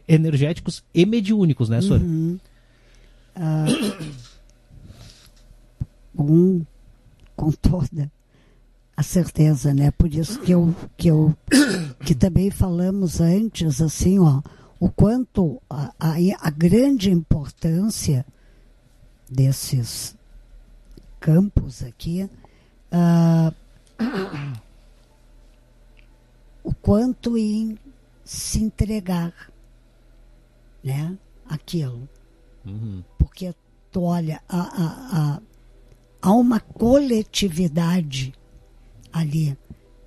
energéticos e mediúnicos, né, senhora? Uhum. Uh, um, com toda a certeza, né? Por isso que eu, que eu que também falamos antes, assim, ó, o quanto a, a, a grande importância desses campos aqui uh, o quanto em se entregar, né? Aquilo. Uhum. Porque tu olha, há, há, há uma coletividade ali,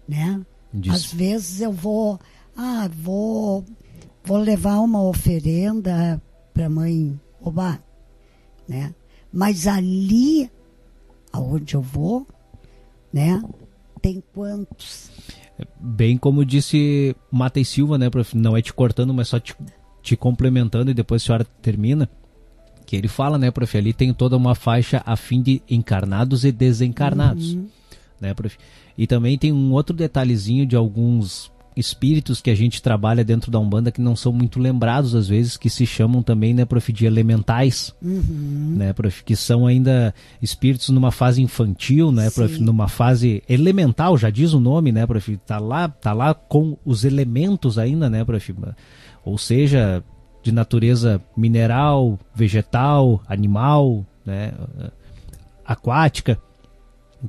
né? Disso. Às vezes eu vou, ah, vou, vou levar uma oferenda para mãe Obá, né? Mas ali, aonde eu vou, né? Tem quantos? Bem como disse Matei Silva, né, prof? Não é te cortando, mas só te, te complementando e depois a senhora termina. Que ele fala, né, prof? Ali tem toda uma faixa a fim de encarnados e desencarnados. Uhum. Né, prof? E também tem um outro detalhezinho de alguns espíritos que a gente trabalha dentro da Umbanda que não são muito lembrados às vezes, que se chamam também, né, prof, de elementais, uhum. né, prof, que são ainda espíritos numa fase infantil, né, prof, numa fase elemental, já diz o nome, né, prof, tá lá, tá lá com os elementos ainda, né, prof, ou seja, de natureza mineral, vegetal, animal, né, aquática.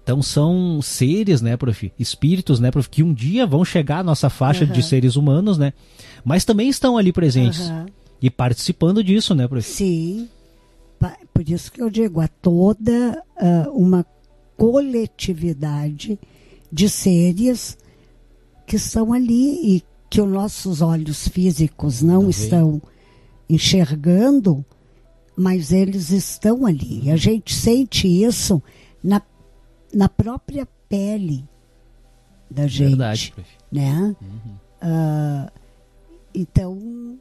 Então são seres, né, prof? Espíritos, né, prof? Que um dia vão chegar à nossa faixa uhum. de seres humanos, né? Mas também estão ali presentes. Uhum. E participando disso, né, prof? Sim. Por isso que eu digo, há toda uh, uma coletividade de seres que estão ali e que os nossos olhos físicos não estão enxergando, mas eles estão ali. E a gente sente isso na na própria pele da gente, Verdade, né? Uhum. Uh, então.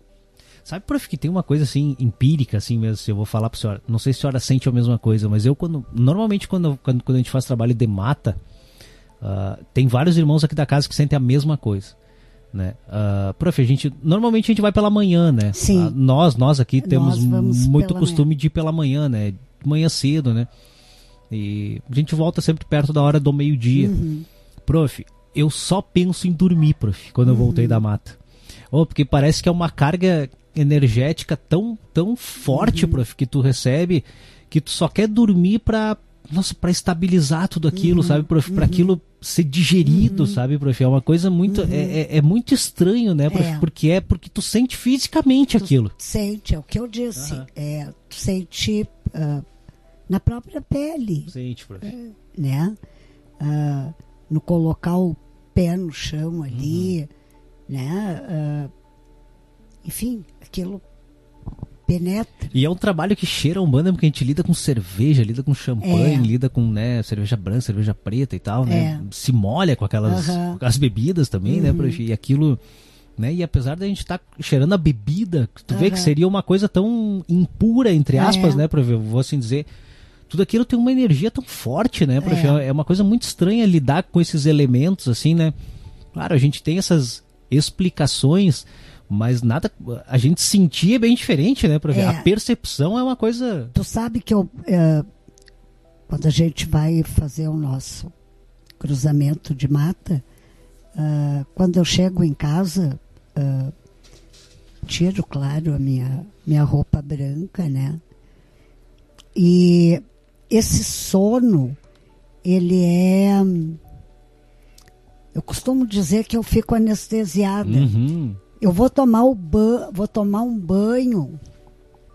Sabe, prof, que tem uma coisa assim, empírica, assim mesmo, se eu vou falar pra senhora. Não sei se a senhora sente a mesma coisa, mas eu, quando. Normalmente, quando, quando, quando a gente faz trabalho de mata, uh, tem vários irmãos aqui da casa que sentem a mesma coisa. Né? Uh, prof, a gente normalmente a gente vai pela manhã, né? Sim. Uh, nós, nós aqui temos vamos muito costume manhã. de ir pela manhã, né? Manhã cedo, né? E a gente volta sempre perto da hora do meio-dia. Uhum. Prof, eu só penso em dormir, prof, quando eu voltei da mata. Oh, porque parece que é uma carga energética tão, tão forte, prof, que tu recebe, que tu só quer dormir pra, nossa, pra estabilizar tudo aquilo, sabe, prof? Pra aquilo ser digerido, sabe, prof? É uma coisa muito, é, é, é muito estranho, né, prof? É. Porque é porque tu sente fisicamente aquilo. Sente, é o que eu disse. Aham. É, tu sente ah, na própria pele, Sente, prof. né? Ah, no colocar o pé no chão ali, né? Ah, enfim, aquilo penetra. E é um trabalho que cheira a Umbanda porque a gente lida com cerveja, lida com champanhe, É. lida com né, cerveja branca, cerveja preta e tal, né? É. Se molha com aquelas. Uhum. as bebidas também, né, prof? E aquilo, né? E apesar da gente estar cheirando a bebida, tu vê que seria uma coisa tão impura entre aspas, É. né, prof? Eu vou assim dizer, tudo aquilo tem uma energia tão forte, né, prof? É. É uma coisa muito estranha lidar com esses elementos assim, né? Claro, a gente tem essas explicações, mas nada. A gente sentir é bem diferente, né, prof? É. A percepção é uma coisa. Tu sabe que eu, eh, quando a gente vai fazer o nosso cruzamento de mata, ah, quando eu chego em casa, ah, tiro, claro, a minha, minha roupa branca, né? E esse sono, ele é. Eu costumo dizer que eu fico anestesiada. Uhum. Eu vou tomar o ba vou tomar um banho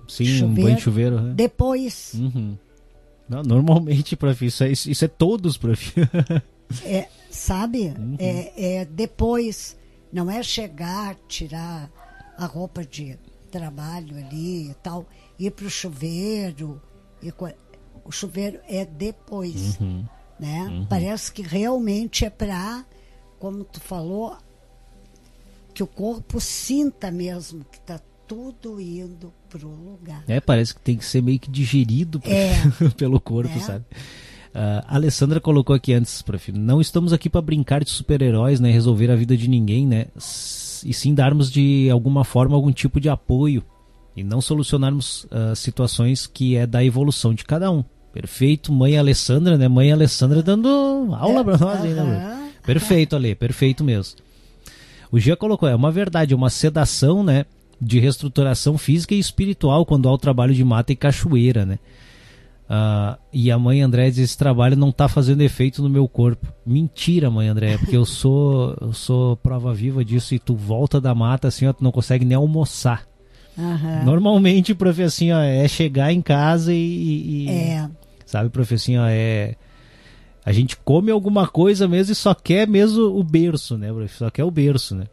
Sim, um Chuveiro. banho de chuveiro. né? depois. Uhum. Não, normalmente, prof, isso é, isso é todos, prof. É, sabe? Uhum. É, é depois, não é chegar, tirar a roupa de trabalho ali e tal, ir pro chuveiro. e o chuveiro é depois, Uhum. né? Parece que realmente é para, como tu falou, que o corpo sinta mesmo que tá tudo indo pro lugar. É, parece que tem que ser meio que digerido É. pelo corpo, É. sabe? Ah, a Alessandra colocou aqui antes, prof. Não estamos aqui para brincar de super-heróis, né? Resolver a vida de ninguém, né? E sim darmos de alguma forma algum tipo de apoio e não solucionarmos ah, situações que é da evolução de cada um. Perfeito, mãe Alessandra, né? Mãe Alessandra dando aula pra nós aí, né? prof? Aham. Perfeito, Ale, perfeito mesmo. O Gia colocou, é uma verdade, é uma sedação, né? De reestruturação física e espiritual quando há o trabalho de mata e cachoeira, né? Ah, e a mãe André diz, esse trabalho não tá fazendo efeito no meu corpo. Mentira, mãe André, porque eu sou, eu sou prova viva disso e tu volta da mata assim, ó, tu não consegue nem almoçar. Aham. Normalmente, prof, assim, ó, é chegar em casa e, e- É. Sabe, professinho, é. A gente come alguma coisa mesmo e só quer mesmo o berço, né, prof? Só quer o berço, né?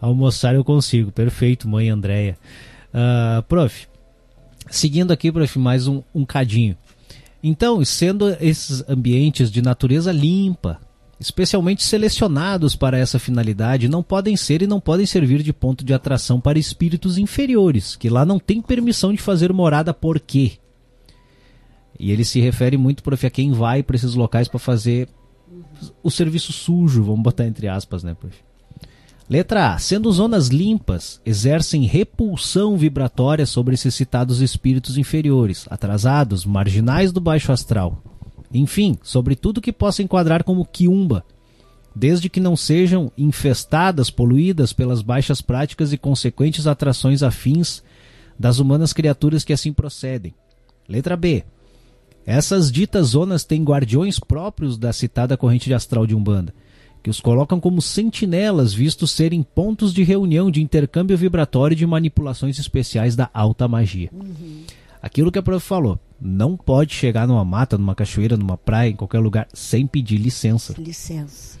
Almoçar eu consigo. Perfeito, mãe Andréia. Ah, prof, seguindo aqui, prof, mais um, um cadinho. Então, sendo esses ambientes de natureza limpa, especialmente selecionados para essa finalidade, não podem ser e não podem servir de ponto de atração para espíritos inferiores, que lá não tem permissão de fazer morada por quê? E ele se refere muito, prof, a quem vai para esses locais para fazer o serviço sujo, vamos botar entre aspas, né, prof? Letra A. Sendo zonas limpas, exercem repulsão vibratória sobre esses citados espíritos inferiores, atrasados, marginais do baixo astral. Enfim, sobre tudo que possa enquadrar como quiumba, desde que não sejam infestadas, poluídas pelas baixas práticas e consequentes atrações afins das humanas criaturas que assim procedem. Letra B. Essas ditas zonas têm guardiões próprios da citada corrente de astral de Umbanda, que os colocam como sentinelas, vistos serem pontos de reunião de intercâmbio vibratório e de manipulações especiais da alta magia. Aquilo que a prof falou, não pode chegar numa mata, numa cachoeira, numa praia, em qualquer lugar, sem pedir licença. Licença.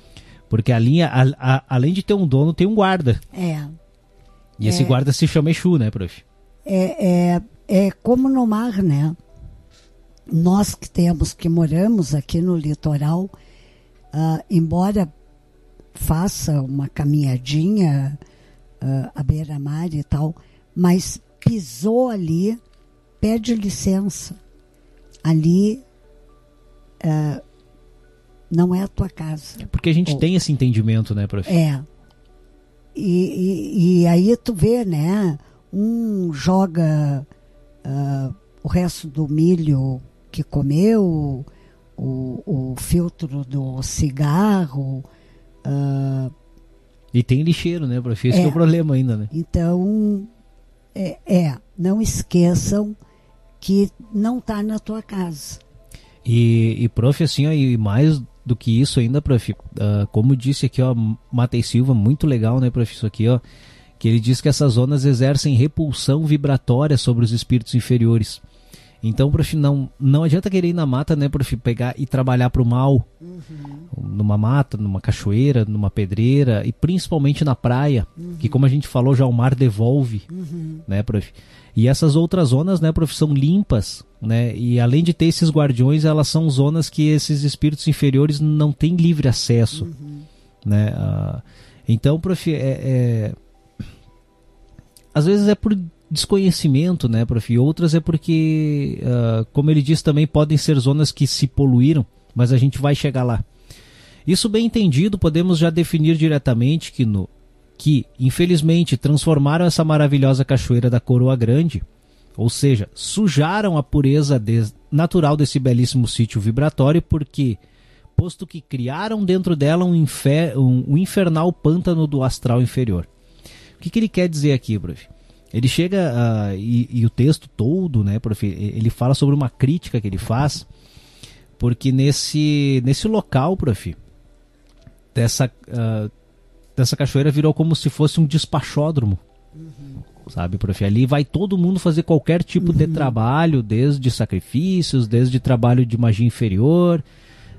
Porque a linha, a- a- além de ter um dono, tem um guarda. É. E esse É. guarda se chama Exu, né, prof? É, é, é como no mar, né? Nós que temos, que moramos aqui no litoral, ah, embora faça uma caminhadinha, uh, a beira-mar e tal, mas pisou ali, pede licença. Ali uh, não é a tua casa. Porque a gente Ou, tem esse entendimento, né, prof? É. E, e, e, aí tu vê, né? Um joga uh, o resto do milho que comeu, o, o filtro do cigarro. Uh, e tem lixeiro, né, prof? Esse é, é o problema ainda, né? Então, é, é não esqueçam que não está na tua casa. E, e prof, assim, ó, e mais do que isso ainda, prof, uh, como disse aqui, ó, Matei Silva, muito legal, né, prof, isso aqui, ó, que ele diz que essas zonas exercem repulsão vibratória sobre os espíritos inferiores. Então, prof, não, não adianta querer ir na mata, né, prof, pegar e trabalhar para o mal. Uhum. Numa mata, numa cachoeira, numa pedreira e principalmente na praia, uhum. que como a gente falou já o mar devolve, uhum. né, prof. E essas outras zonas, né, prof, são limpas, né, e além de ter esses guardiões, elas são zonas que esses espíritos inferiores não têm livre acesso, uhum. né. Uh, então, prof, é, é, às vezes é por desconhecimento, né, prof? E outras é porque, uh, como ele diz também, podem ser zonas que se poluíram, mas a gente vai chegar lá. Isso bem entendido, podemos já definir diretamente que, no, que infelizmente, transformaram essa maravilhosa cachoeira da Coroa Grande, ou seja, sujaram a pureza natural desse belíssimo sítio vibratório, porque, posto que criaram dentro dela um, infer, um, um infernal pântano do astral inferior. O que, que ele quer dizer aqui, prof? Ele chega uh, e, e, o texto todo, né, prof, ele fala sobre uma crítica que ele faz, porque nesse, nesse local, prof, dessa, uh, dessa cachoeira virou como se fosse um despachódromo. Uhum. Sabe, prof? Ali vai todo mundo fazer qualquer tipo uhum. de trabalho, desde sacrifícios, desde trabalho de magia inferior,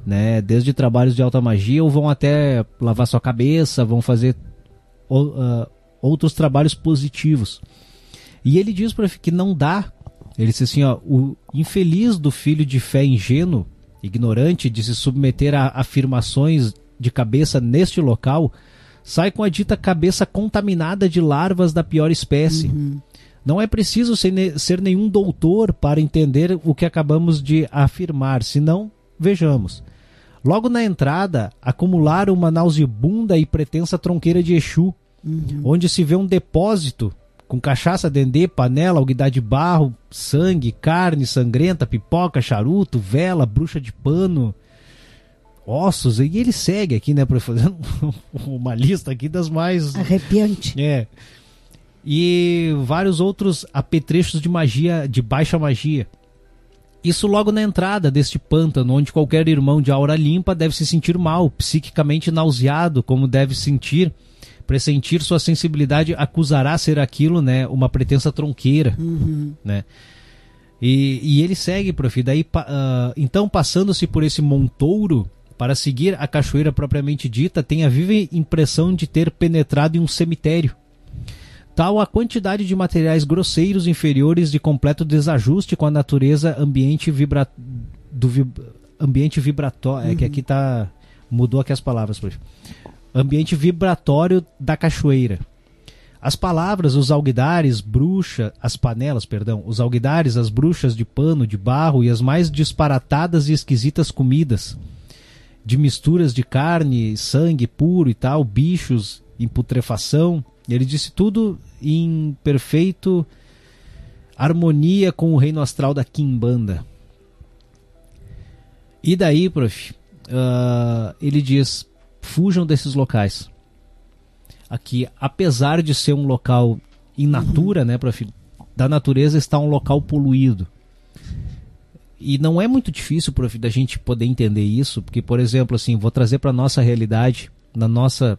né? Desde trabalhos de alta magia, ou vão até lavar sua cabeça, vão fazer uh, outros trabalhos positivos. E ele diz para que não dá. Ele disse assim, ó, o infeliz do filho de fé ingênuo, ignorante de se submeter a afirmações de cabeça neste local, sai com a dita cabeça contaminada de larvas da pior espécie. Uhum. Não é preciso ser, ser nenhum doutor para entender o que acabamos de afirmar, senão, vejamos. Logo na entrada, acumular uma nauseabunda e pretensa tronqueira de Exu, uhum. onde se vê um depósito com cachaça, dendê, panela, alguidade de barro, sangue, carne sangrenta, pipoca, charuto, vela, bruxa de pano, ossos. E ele segue aqui, né, fazer uma lista aqui das mais arrepiante. É. E vários outros apetrechos de magia, de baixa magia. Isso logo na entrada deste pântano, onde qualquer irmão de aura limpa deve se sentir mal, psiquicamente nauseado, como deve sentir pressentir sua sensibilidade acusará ser aquilo, né, uma pretensa tronqueira, uhum. né? E, e, ele segue, prof. Daí, uh, então, passando-se por esse montouro para seguir a cachoeira propriamente dita, tem a viva impressão de ter penetrado em um cemitério. Tal a quantidade de materiais grosseiros inferiores de completo desajuste com a natureza ambiente vibra... do vib... ambiente vibratório. Uhum. É que aqui tá mudou aqui as palavras, prof ambiente vibratório da cachoeira. As palavras, os alguidares, bruxa, as panelas, perdão, os alguidares, as bruxas de pano, de barro e as mais disparatadas e esquisitas comidas, de misturas de carne, sangue puro e tal, bichos em putrefação. Ele disse tudo em perfeito harmonia com o reino astral da Kimbanda. E daí, prof, uh, ele diz: fujam desses locais. Aqui, apesar de ser um local in natura, né, prof, da natureza está um local poluído. E não é muito difícil, prof, da gente poder entender isso, porque, por exemplo, assim, vou trazer para nossa realidade, na nossa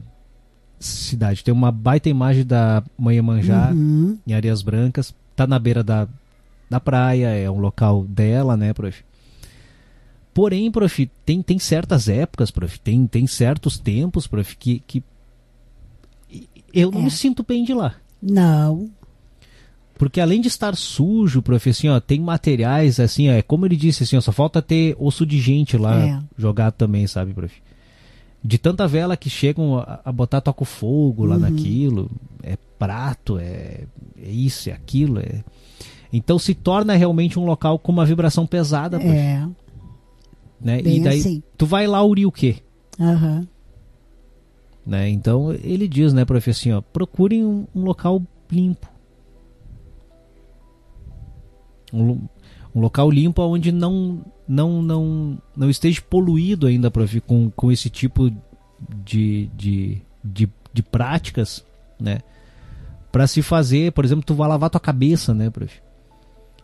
cidade. Tem uma baita imagem da Manjá, uhum. em Areias Brancas, tá na beira da, da praia, é um local dela, né, prof? Porém, prof, tem, tem certas épocas, prof, tem, tem certos tempos, prof, que, que eu não é. me sinto bem de lá. Não. Porque além de estar sujo, prof, assim, ó, tem materiais, assim, é como ele disse, assim, ó, só falta ter osso de gente lá é. jogado também, sabe, prof? De tanta vela que chegam a, a botar toca fogo lá naquilo, é prato, é, é isso, é aquilo, é... Então se torna realmente um local com uma vibração pesada, prof, É. né? bem E daí assim. tu vai lá uri o quê? Aham. Né? Então ele diz, né, prof, assim, ó, procurem um, um local limpo. Um, um local limpo onde não não não não esteja poluído ainda, prof, com, com esse tipo de, de, de, de práticas, né? Para se fazer, por exemplo, tu vai lavar tua cabeça, né, prof?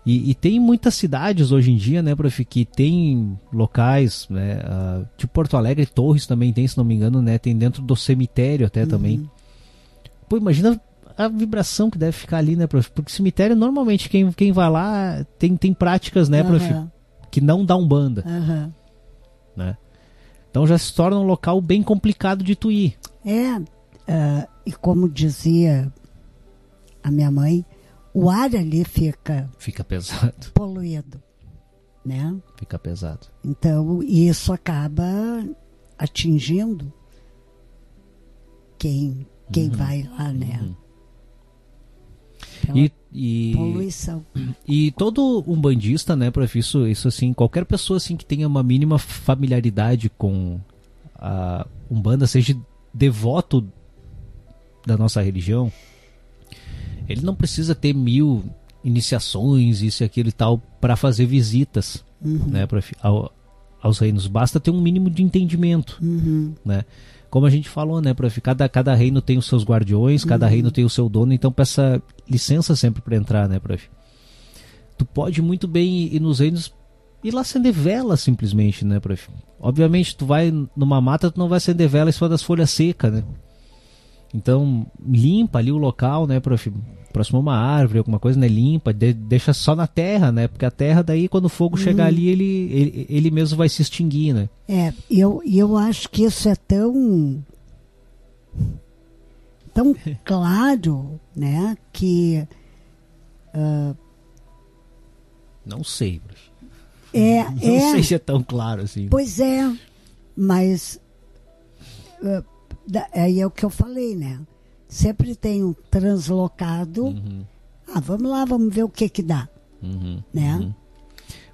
E, e tem muitas cidades hoje em dia, né, prof, que tem locais, né, ah, tipo Porto Alegre, Torres também tem, se não me engano, né, tem dentro do cemitério até também. Pô, imagina a vibração que deve ficar ali, né, prof? Porque cemitério, normalmente, quem, quem vai lá tem, tem práticas, né, prof, Aham. que não dá umbanda, Aham. né? Então já se torna um local bem complicado de tu ir. É, ah, e como dizia a minha mãe, o ar ali fica Fica pesado, poluído, né? fica pesado. Então, isso acaba atingindo quem, quem vai lá, né? Pela E, e, poluição. e todo umbandista, né, prof, isso, isso assim, qualquer pessoa assim que tenha uma mínima familiaridade com a umbanda, seja devoto da nossa religião, ele não precisa ter mil iniciações, isso e aquilo e tal, para fazer visitas, Uhum. né, prof, ao, aos reinos. Basta ter um mínimo de entendimento. Uhum. né? Como a gente falou, né, prof? Cada, cada reino tem os seus guardiões, cada reino tem o seu dono, então peça licença sempre para entrar, né, prof? Tu pode muito bem ir nos reinos e lá acender vela simplesmente, né, prof? Obviamente, tu vai numa mata, tu não vai acender vela em cima das folhas secas, né? Então, limpa ali o local, né, prof? Próximo a uma árvore, alguma coisa, né? Limpa, de- deixa só na terra, né? Porque a terra, daí, quando o fogo chegar ali, ele, ele, ele mesmo vai se extinguir, né? É, e eu, eu acho que isso é tão tão claro, né, que Não sei, prof. é, Não é sei se é tão claro assim. Pois é, mas eh, da- aí é o que eu falei, né? Sempre tem um translocado. Uhum, Ah, vamos lá, vamos ver o que que dá, uhum, né? uhum.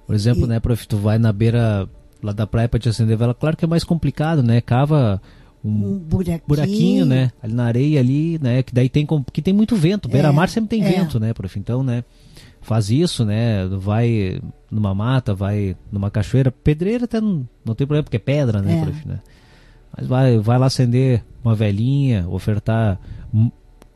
Por exemplo, E- né, prof, tu vai na beira lá da praia pra te acender vela, claro que é mais complicado, né? Cava um Um buraquinho. buraquinho, né? Ali na areia ali, né? Que daí tem que tem muito vento. Beira-mar sempre tem é. vento, né, prof? Então, né? Faz isso, né? Vai numa mata, vai numa cachoeira. Pedreira até não, não tem problema, porque é pedra, né, É. prof? Né? Mas vai, vai lá acender uma velhinha, ofertar um-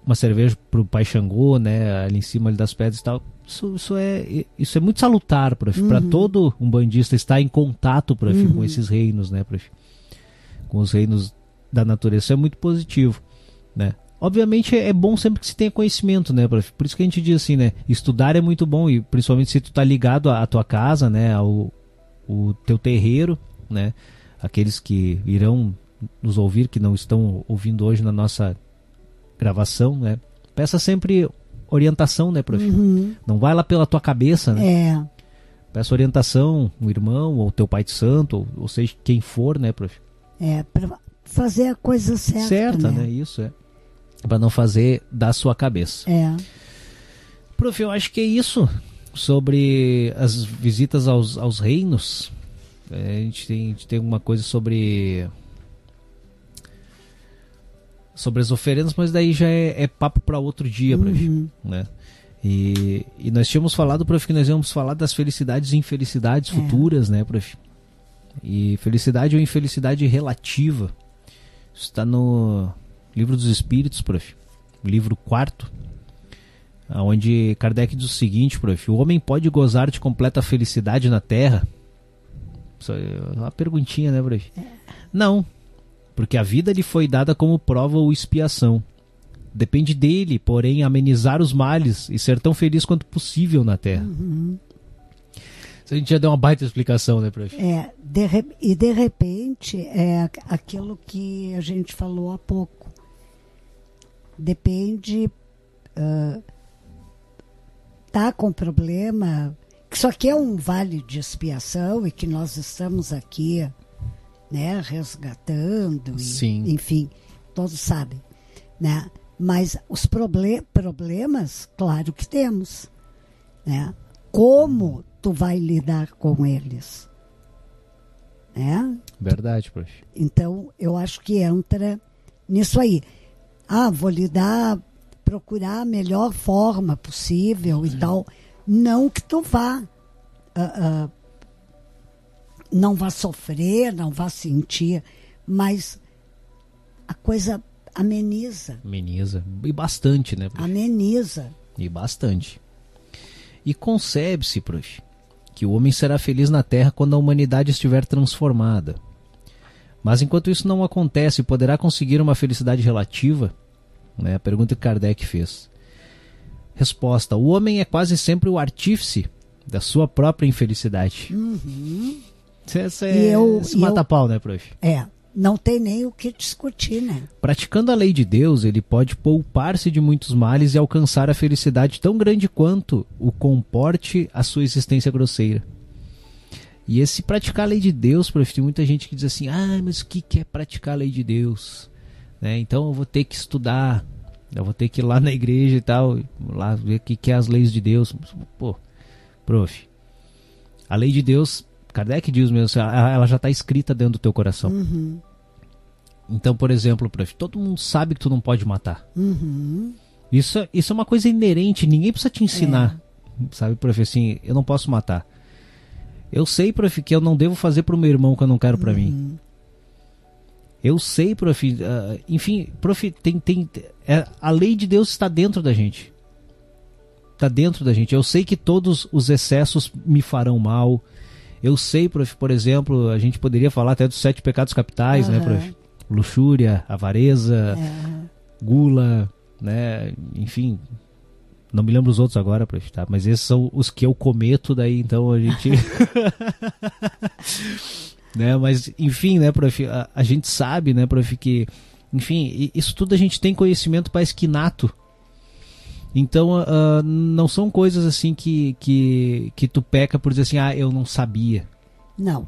uma cerveja pro pai Xangô, né? Ali em cima ali das pedras e tal. Isso, isso, é, isso é muito salutar, prof. Para todo um bandista estar em contato, prof, com esses reinos, né, prof? Com os reinos da natureza. Isso é muito positivo, né? Obviamente é bom sempre que se tenha conhecimento, né, prof? Por isso que a gente diz assim, né? Estudar é muito bom e principalmente se tu tá ligado à à tua casa, né, ao o teu terreiro, né? Aqueles que irão nos ouvir, que não estão ouvindo hoje na nossa gravação, né? Peça sempre orientação, né, prof? Uhum. Não vai lá pela tua cabeça, né? É, Peça orientação, um irmão, ou teu pai de santo, ou, ou seja, quem for, né, prof? é, para fazer a coisa certa, Certa, né? né? Isso é. Pra não fazer da sua cabeça. É, Prof, eu acho que é isso sobre as visitas aos, aos reinos. É, a, gente tem, a gente tem alguma coisa sobre. Sobre as oferendas, mas daí já é, é papo para outro dia. Uhum. Né? E, e nós tínhamos falado, prof, que nós íamos falar das felicidades e infelicidades É. futuras, né, prof? E felicidade ou infelicidade relativa. Isso está no Livro dos Espíritos, prof. Livro quarto, onde Kardec diz o seguinte, prof. O homem pode gozar de completa felicidade na Terra? Isso é uma perguntinha, né, prof? Não, porque a vida lhe foi dada como prova ou expiação. Depende dele, porém, amenizar os males e ser tão feliz quanto possível na Terra. Uhum. A gente já deu uma baita explicação, né, prof? É, de re- e de repente é aqu- aquilo que a gente falou há pouco. Depende. ah, tá com problema. Que isso aqui é um vale de expiação e que nós estamos aqui né, resgatando, e, Sim. enfim, todos sabem, né? Mas os proble problemas, claro que temos, né? Como tu vai lidar com eles, né? Verdade, prof. Então, eu acho que entra nisso aí. Ah, vou lidar, procurar a melhor forma possível e tal. Não que tu vá. ah, ah, não vá sofrer, não vá sentir, mas a coisa ameniza. Ameniza. E bastante, né, prof? Ameniza. E bastante. E concebe-se, prof, que o homem será feliz na Terra quando a humanidade estiver transformada. Mas enquanto isso não acontece, poderá conseguir uma felicidade relativa? Né? A pergunta que Kardec fez. Resposta: O homem é quase sempre o artífice da sua própria infelicidade. Uhum. E é e eu- mata-pau, né, prof? É, não tem nem o que discutir, né? Praticando a lei de Deus, ele pode poupar-se de muitos males e alcançar a felicidade tão grande quanto o comporte a sua existência grosseira. E esse praticar a lei de Deus, prof, tem muita gente que diz assim: ah, mas o que é praticar a lei de Deus? Né? Então eu vou ter que estudar, eu vou ter que ir lá na igreja e tal, lá ver o que que é as leis de Deus. Pô, prof, a lei de Deus, Kardec diz mesmo, ela ela já está escrita dentro do teu coração. Uhum. Então, por exemplo, prof, todo mundo sabe que tu não pode matar. Uhum. Isso, é- isso é uma coisa inerente, ninguém precisa te ensinar. Sabe, prof, assim, eu não posso matar. Eu sei, prof, que eu não devo fazer pro meu irmão que eu não quero pra mim. Eu sei, prof, ah, enfim, prof, tem, tem, é, a lei de Deus está dentro da gente. Está dentro da gente. Eu sei que todos os excessos me farão mal. Eu sei, prof, por exemplo, a gente poderia falar até dos sete pecados capitais, né, Aham. prof? Luxúria, avareza, É. gula, né? Enfim, não me lembro os outros agora, prof, tá? Mas esses são os que eu cometo, daí então a gente. né? Mas, enfim, né, prof, a, a gente sabe, né, prof, que. Enfim, isso tudo a gente tem conhecimento para esquinato. Então, ah, não são coisas assim que, que, que tu peca por dizer assim, ah, eu não sabia. Não.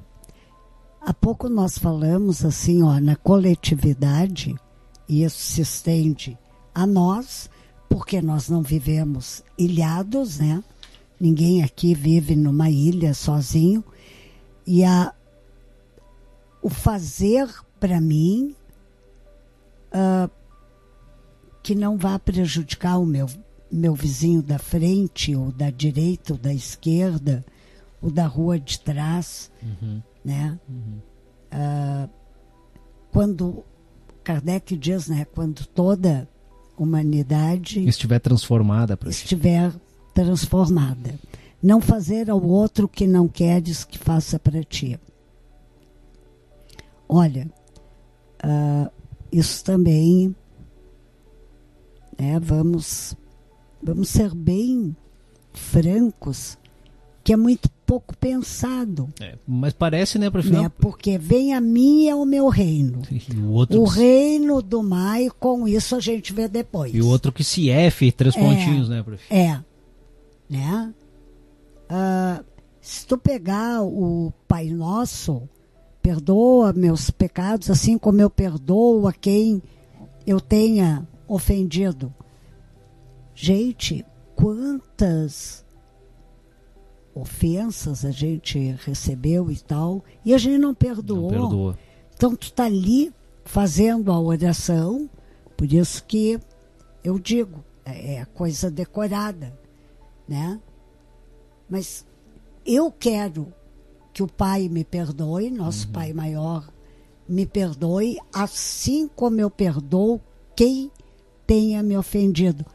Há pouco nós falamos assim, ó, na coletividade, e isso se estende a nós, porque nós não vivemos ilhados, né? Ninguém aqui vive numa ilha sozinho. E a, o fazer para mim ah, que não vá prejudicar o meu, meu vizinho da frente, ou da direita, ou da esquerda, ou da rua de trás né? Ah, quando Kardec diz, né, quando toda humanidade Estiver transformada, estiver transformada, não fazer ao outro o que não queres que faça para ti. Olha, ah, isso também, né, vamos, vamos ser bem francos, que é muito pouco pensado É, mas parece, né, prof? né? Porque vem a mim e é o meu reino. O outro, O reino do mar, e com isso a gente vê depois. e o outro que se F, três É. pontinhos, né, prof? É. Né? Ah, se tu pegar o Pai Nosso, perdoa meus pecados, assim como eu perdoo a quem eu tenha ofendido. Gente, quantas ofensas a gente recebeu e tal, e a gente não perdoou. Não perdoa. Então tu está ali fazendo a oração, por isso que eu digo, é é coisa decorada, né? Mas eu quero que o Pai me perdoe, nosso Pai maior me perdoe, assim como eu perdoo quem tenha me ofendido.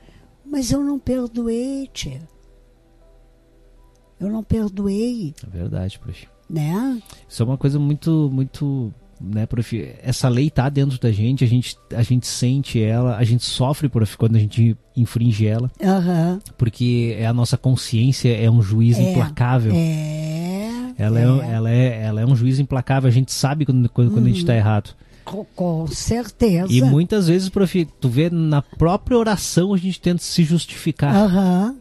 Mas eu não perdoei, tia. Eu não perdoei, É verdade, prof. né? Isso é uma coisa muito, muito, né, prof? Essa lei tá dentro da gente, a gente, a gente sente ela, a gente sofre, prof, quando a gente infringe ela, Aham. porque é a nossa consciência é um juiz É, implacável. É. Ela é. ela, é, ela é um juiz implacável, a gente sabe quando, quando, quando a gente tá errado. Com, certeza. E muitas vezes, prof, tu vê na própria oração a gente tenta se justificar. Aham.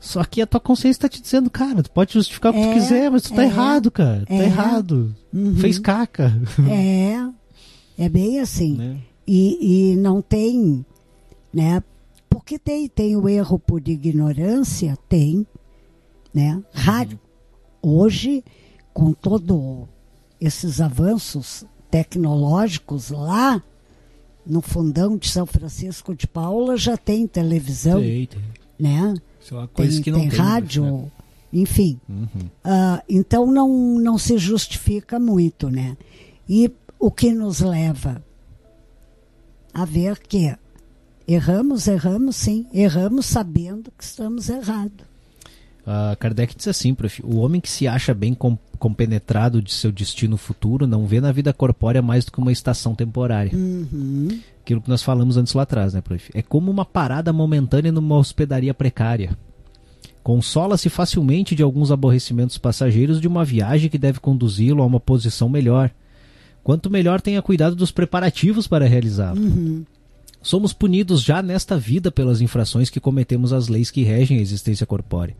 Só que a tua consciência está te dizendo, cara, tu pode justificar o que É, tu quiser, mas tu tá é, errado, cara. Tá é. errado. Uhum. Fez caca. É, é bem assim. Né? E, e não tem, né? Porque tem, tem o erro por ignorância, tem, né? Raro. Hoje, com todos esses avanços tecnológicos lá no fundão de São Francisco de Paula já tem televisão, Tem, tem. né? É uma Tem, coisa que não tem tem. rádio, né? enfim. Uhum. Ah, então não, não se justifica muito, né? E o que nos leva a ver que erramos, erramos sim, erramos sabendo que estamos errados. Ah, Kardec diz assim, prof, o homem que se acha bem com- compenetrado de seu destino futuro não vê na vida corpórea mais do que uma estação temporária. Uhum. Aquilo que nós falamos antes lá atrás, né, prof? É como uma parada momentânea numa hospedaria precária. Consola-se facilmente de alguns aborrecimentos passageiros de uma viagem que deve conduzi-lo a uma posição melhor. Quanto melhor tenha cuidado dos preparativos para realizá-lo. Uhum. Somos punidos já nesta vida pelas infrações que cometemos às leis que regem a existência corpórea.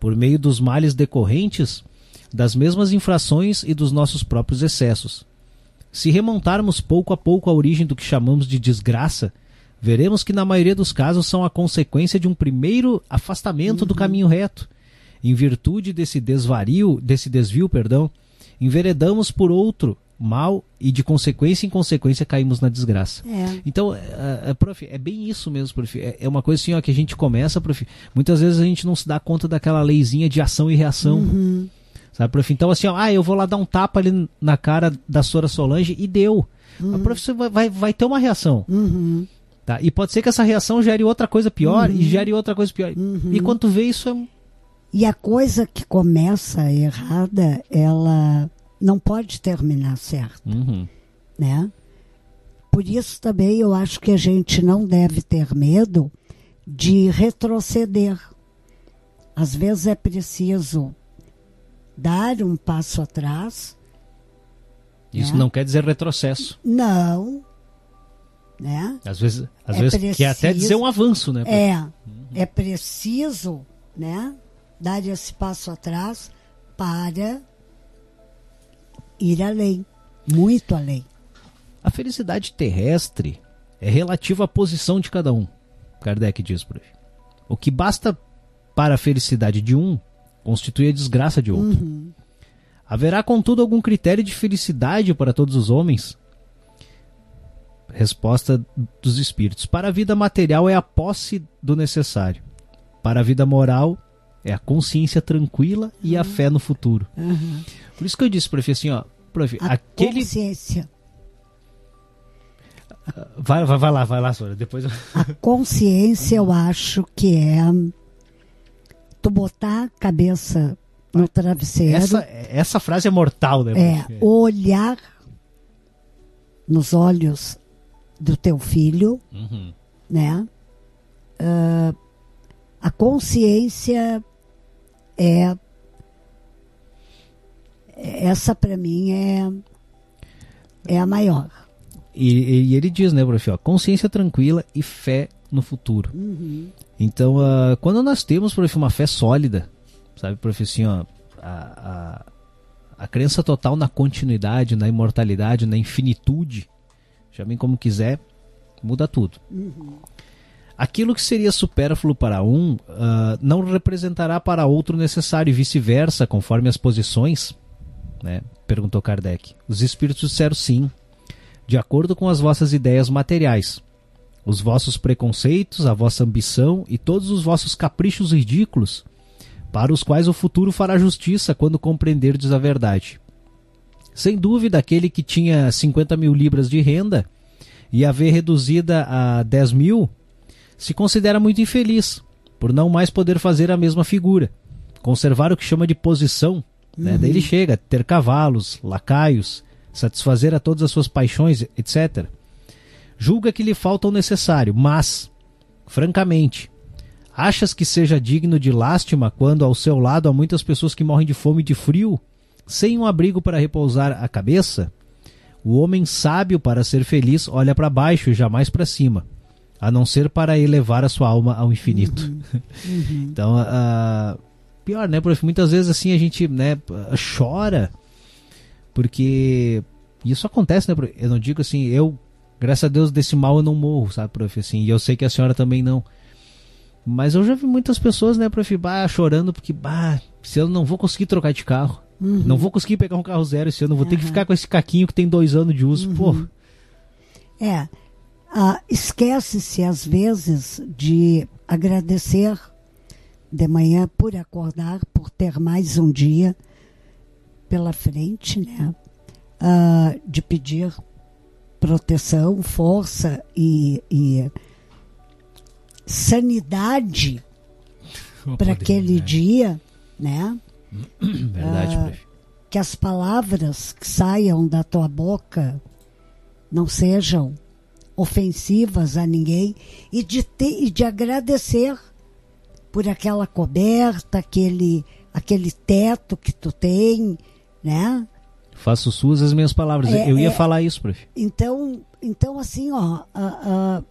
Por meio dos males decorrentes das mesmas infrações e dos nossos próprios excessos. Se remontarmos pouco a pouco à origem do que chamamos de desgraça, veremos que na maioria dos casos são a consequência de um primeiro afastamento do caminho reto. Em virtude desse desvario, desse desvio, perdão, enveredamos por outro mal e de consequência em consequência caímos na desgraça. É. Então, é, prof, é bem isso mesmo, prof. É, é uma coisa assim, ó, que a gente começa, prof. Muitas vezes a gente não se dá conta daquela leizinha de ação e reação. Uhum. Sabe, prof? Então, assim, ó, ah, eu vou lá dar um tapa ali na cara da Sora Solange e deu. A prof, vai, vai, vai ter uma reação. Uhum. Tá? E pode ser que essa reação gere outra coisa pior Uhum. e gere outra coisa pior. E quando tu vê isso, é... E a coisa que começa errada, ela não pode terminar certo. Uhum. né? Por isso também eu acho que a gente não deve ter medo de retroceder. Às vezes é preciso dar um passo atrás. Isso É. não quer dizer retrocesso. Não, né? Às vezes, às É vezes quer até preciso- dizer um avanço, né? É, é preciso, né? Dar esse passo atrás para ir além, muito além. A felicidade terrestre é relativa à posição de cada um, Kardec diz por aí. O que basta para a felicidade de um constitui a desgraça de outro. Uhum. Haverá, contudo, algum critério de felicidade para todos os homens? Resposta dos espíritos. Para a vida material é a posse do necessário. Para a vida moral é a consciência tranquila e a fé no futuro. Uhum. Por isso que eu disse, prof, assim, ó, prof, A aquele. consciência. Vai, vai, vai lá, vai lá, Sora. Depois eu. A consciência, eu acho que é tu botar a cabeça no travesseiro, Essa, essa frase é mortal, né? é olhar nos olhos do teu filho, Uhum. né? Ah, a consciência é essa para mim é é a maior. E, e ele diz, né, prof, ó, consciência tranquila e fé no futuro. Então, ah, quando nós temos, prof, uma fé sólida, sabe, prof, assim, ó, a, a, a crença total na continuidade, na imortalidade, na infinitude, chamem como quiser, muda tudo. Aquilo que seria supérfluo para um ah, não representará para outro necessário e vice-versa, conforme as posições, né? Perguntou Kardec. Os espíritos disseram sim, de acordo com as vossas ideias materiais, os vossos preconceitos, a vossa ambição e todos os vossos caprichos ridículos, para os quais o futuro fará justiça quando compreenderdes a verdade. Sem dúvida, aquele que tinha 50 mil libras de renda e a ver reduzida a 10 mil, se considera muito infeliz, por não mais poder fazer a mesma figura, conservar o que chama de posição. Né? Daí ele chega a ter cavalos, lacaios, satisfazer a todas as suas paixões, etc. Julga que lhe falta o necessário, mas, francamente, achas que seja digno de lástima quando ao seu lado há muitas pessoas que morrem de fome e de frio, sem um abrigo para repousar a cabeça? O homem sábio, para ser feliz, olha para baixo e jamais para cima, a não ser para elevar a sua alma ao infinito. Uhum. Então, uh, pior, né, prof? Muitas vezes assim a gente, né, chora porque isso acontece, né? Eu não digo assim, eu, graças a Deus, desse mal eu não morro, sabe, prof? Assim, e eu sei que a senhora também não. Mas eu já vi muitas pessoas, né, prof, bah, chorando porque, bah, se eu não vou conseguir trocar de carro, uhum. não vou conseguir pegar um carro zero esse ano, vou uhum. ter que ficar com esse caquinho que tem dois anos de uso, uhum. pô. É, ah, esquece-se às vezes de agradecer de manhã por acordar, por ter mais um dia pela frente, né? Ah, de pedir proteção, força e, e sanidade para aquele né? dia, né? Verdade, ah, que as palavras que saiam da tua boca não sejam ofensivas a ninguém e de, ter, e de agradecer por aquela coberta, aquele, aquele teto que tu tem, né? Faço suas as minhas palavras. É, Eu ia é, falar isso, prof. Então, então assim, ó, uh, uh,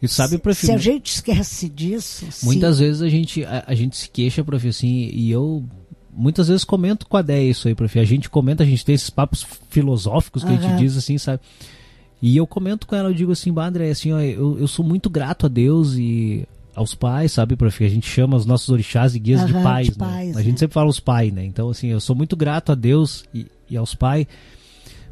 e sabe, prof, se a gente esquece disso, muitas sim. vezes a gente a, a, gente se queixa, prof, assim, e eu muitas vezes comento com a Déia isso aí, prof. A gente comenta, a gente tem esses papos filosóficos que a gente diz assim, sabe? E eu comento com ela, eu digo assim, André, assim, ó, eu, eu sou muito grato a Deus e aos pais, sabe, prof? A gente chama os nossos orixás e guias uhum, de pais, de né? Pais, a gente é. sempre fala os pais, né? Então, assim, eu sou muito grato a Deus e, e aos pais,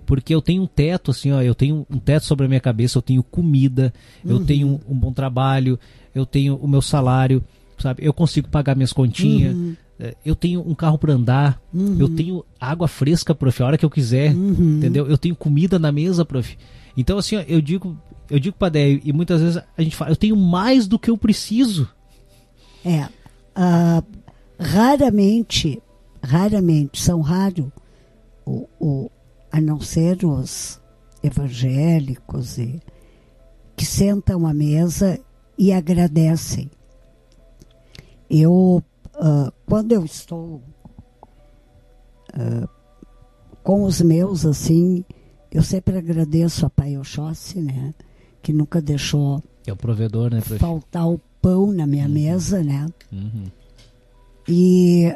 porque eu tenho um teto, assim, ó, eu tenho um teto sobre a minha cabeça, eu tenho comida, uhum. eu tenho um, bom trabalho, eu tenho o meu salário, sabe? Eu consigo pagar minhas continhas. Uhum. É, eu tenho um carro para andar, uhum. eu tenho água fresca, prof, a hora que eu quiser, uhum. entendeu? Eu tenho comida na mesa, prof. Então, assim, eu digo, eu digo para Déia, e muitas vezes a gente fala, eu tenho mais do que eu preciso. É. Uh, raramente, raramente, são raros, o, o, a não ser os evangélicos e, que sentam à mesa e agradecem. Eu, uh, quando eu estou uh, com os meus, assim, eu sempre agradeço a Pai Oxóssi, né? Que nunca deixou é o provedor, né, faltar o pão na minha uhum. mesa, né? Uhum. E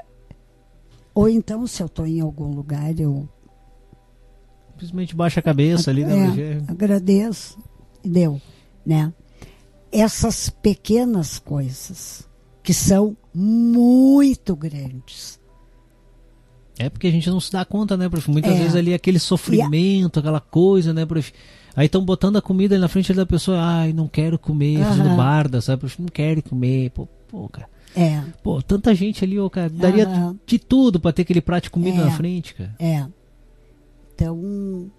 ou então se eu estou em algum lugar eu simplesmente baixa a cabeça ali, né? É, agradeço e deu, né? Essas pequenas coisas que são muito grandes é porque a gente não se dá conta, né, prof? Muitas é. vezes ali aquele sofrimento, a... aquela coisa, né, prof? Aí estão botando a comida na frente da pessoa, ai, não quero comer, uhum. fazendo barda, sabe? Não quero comer, pô, pô, cara. É. Pô, tanta gente ali, ó, cara, daria uhum. de tudo para ter aquele prato de comida é. na frente, cara. É. Então,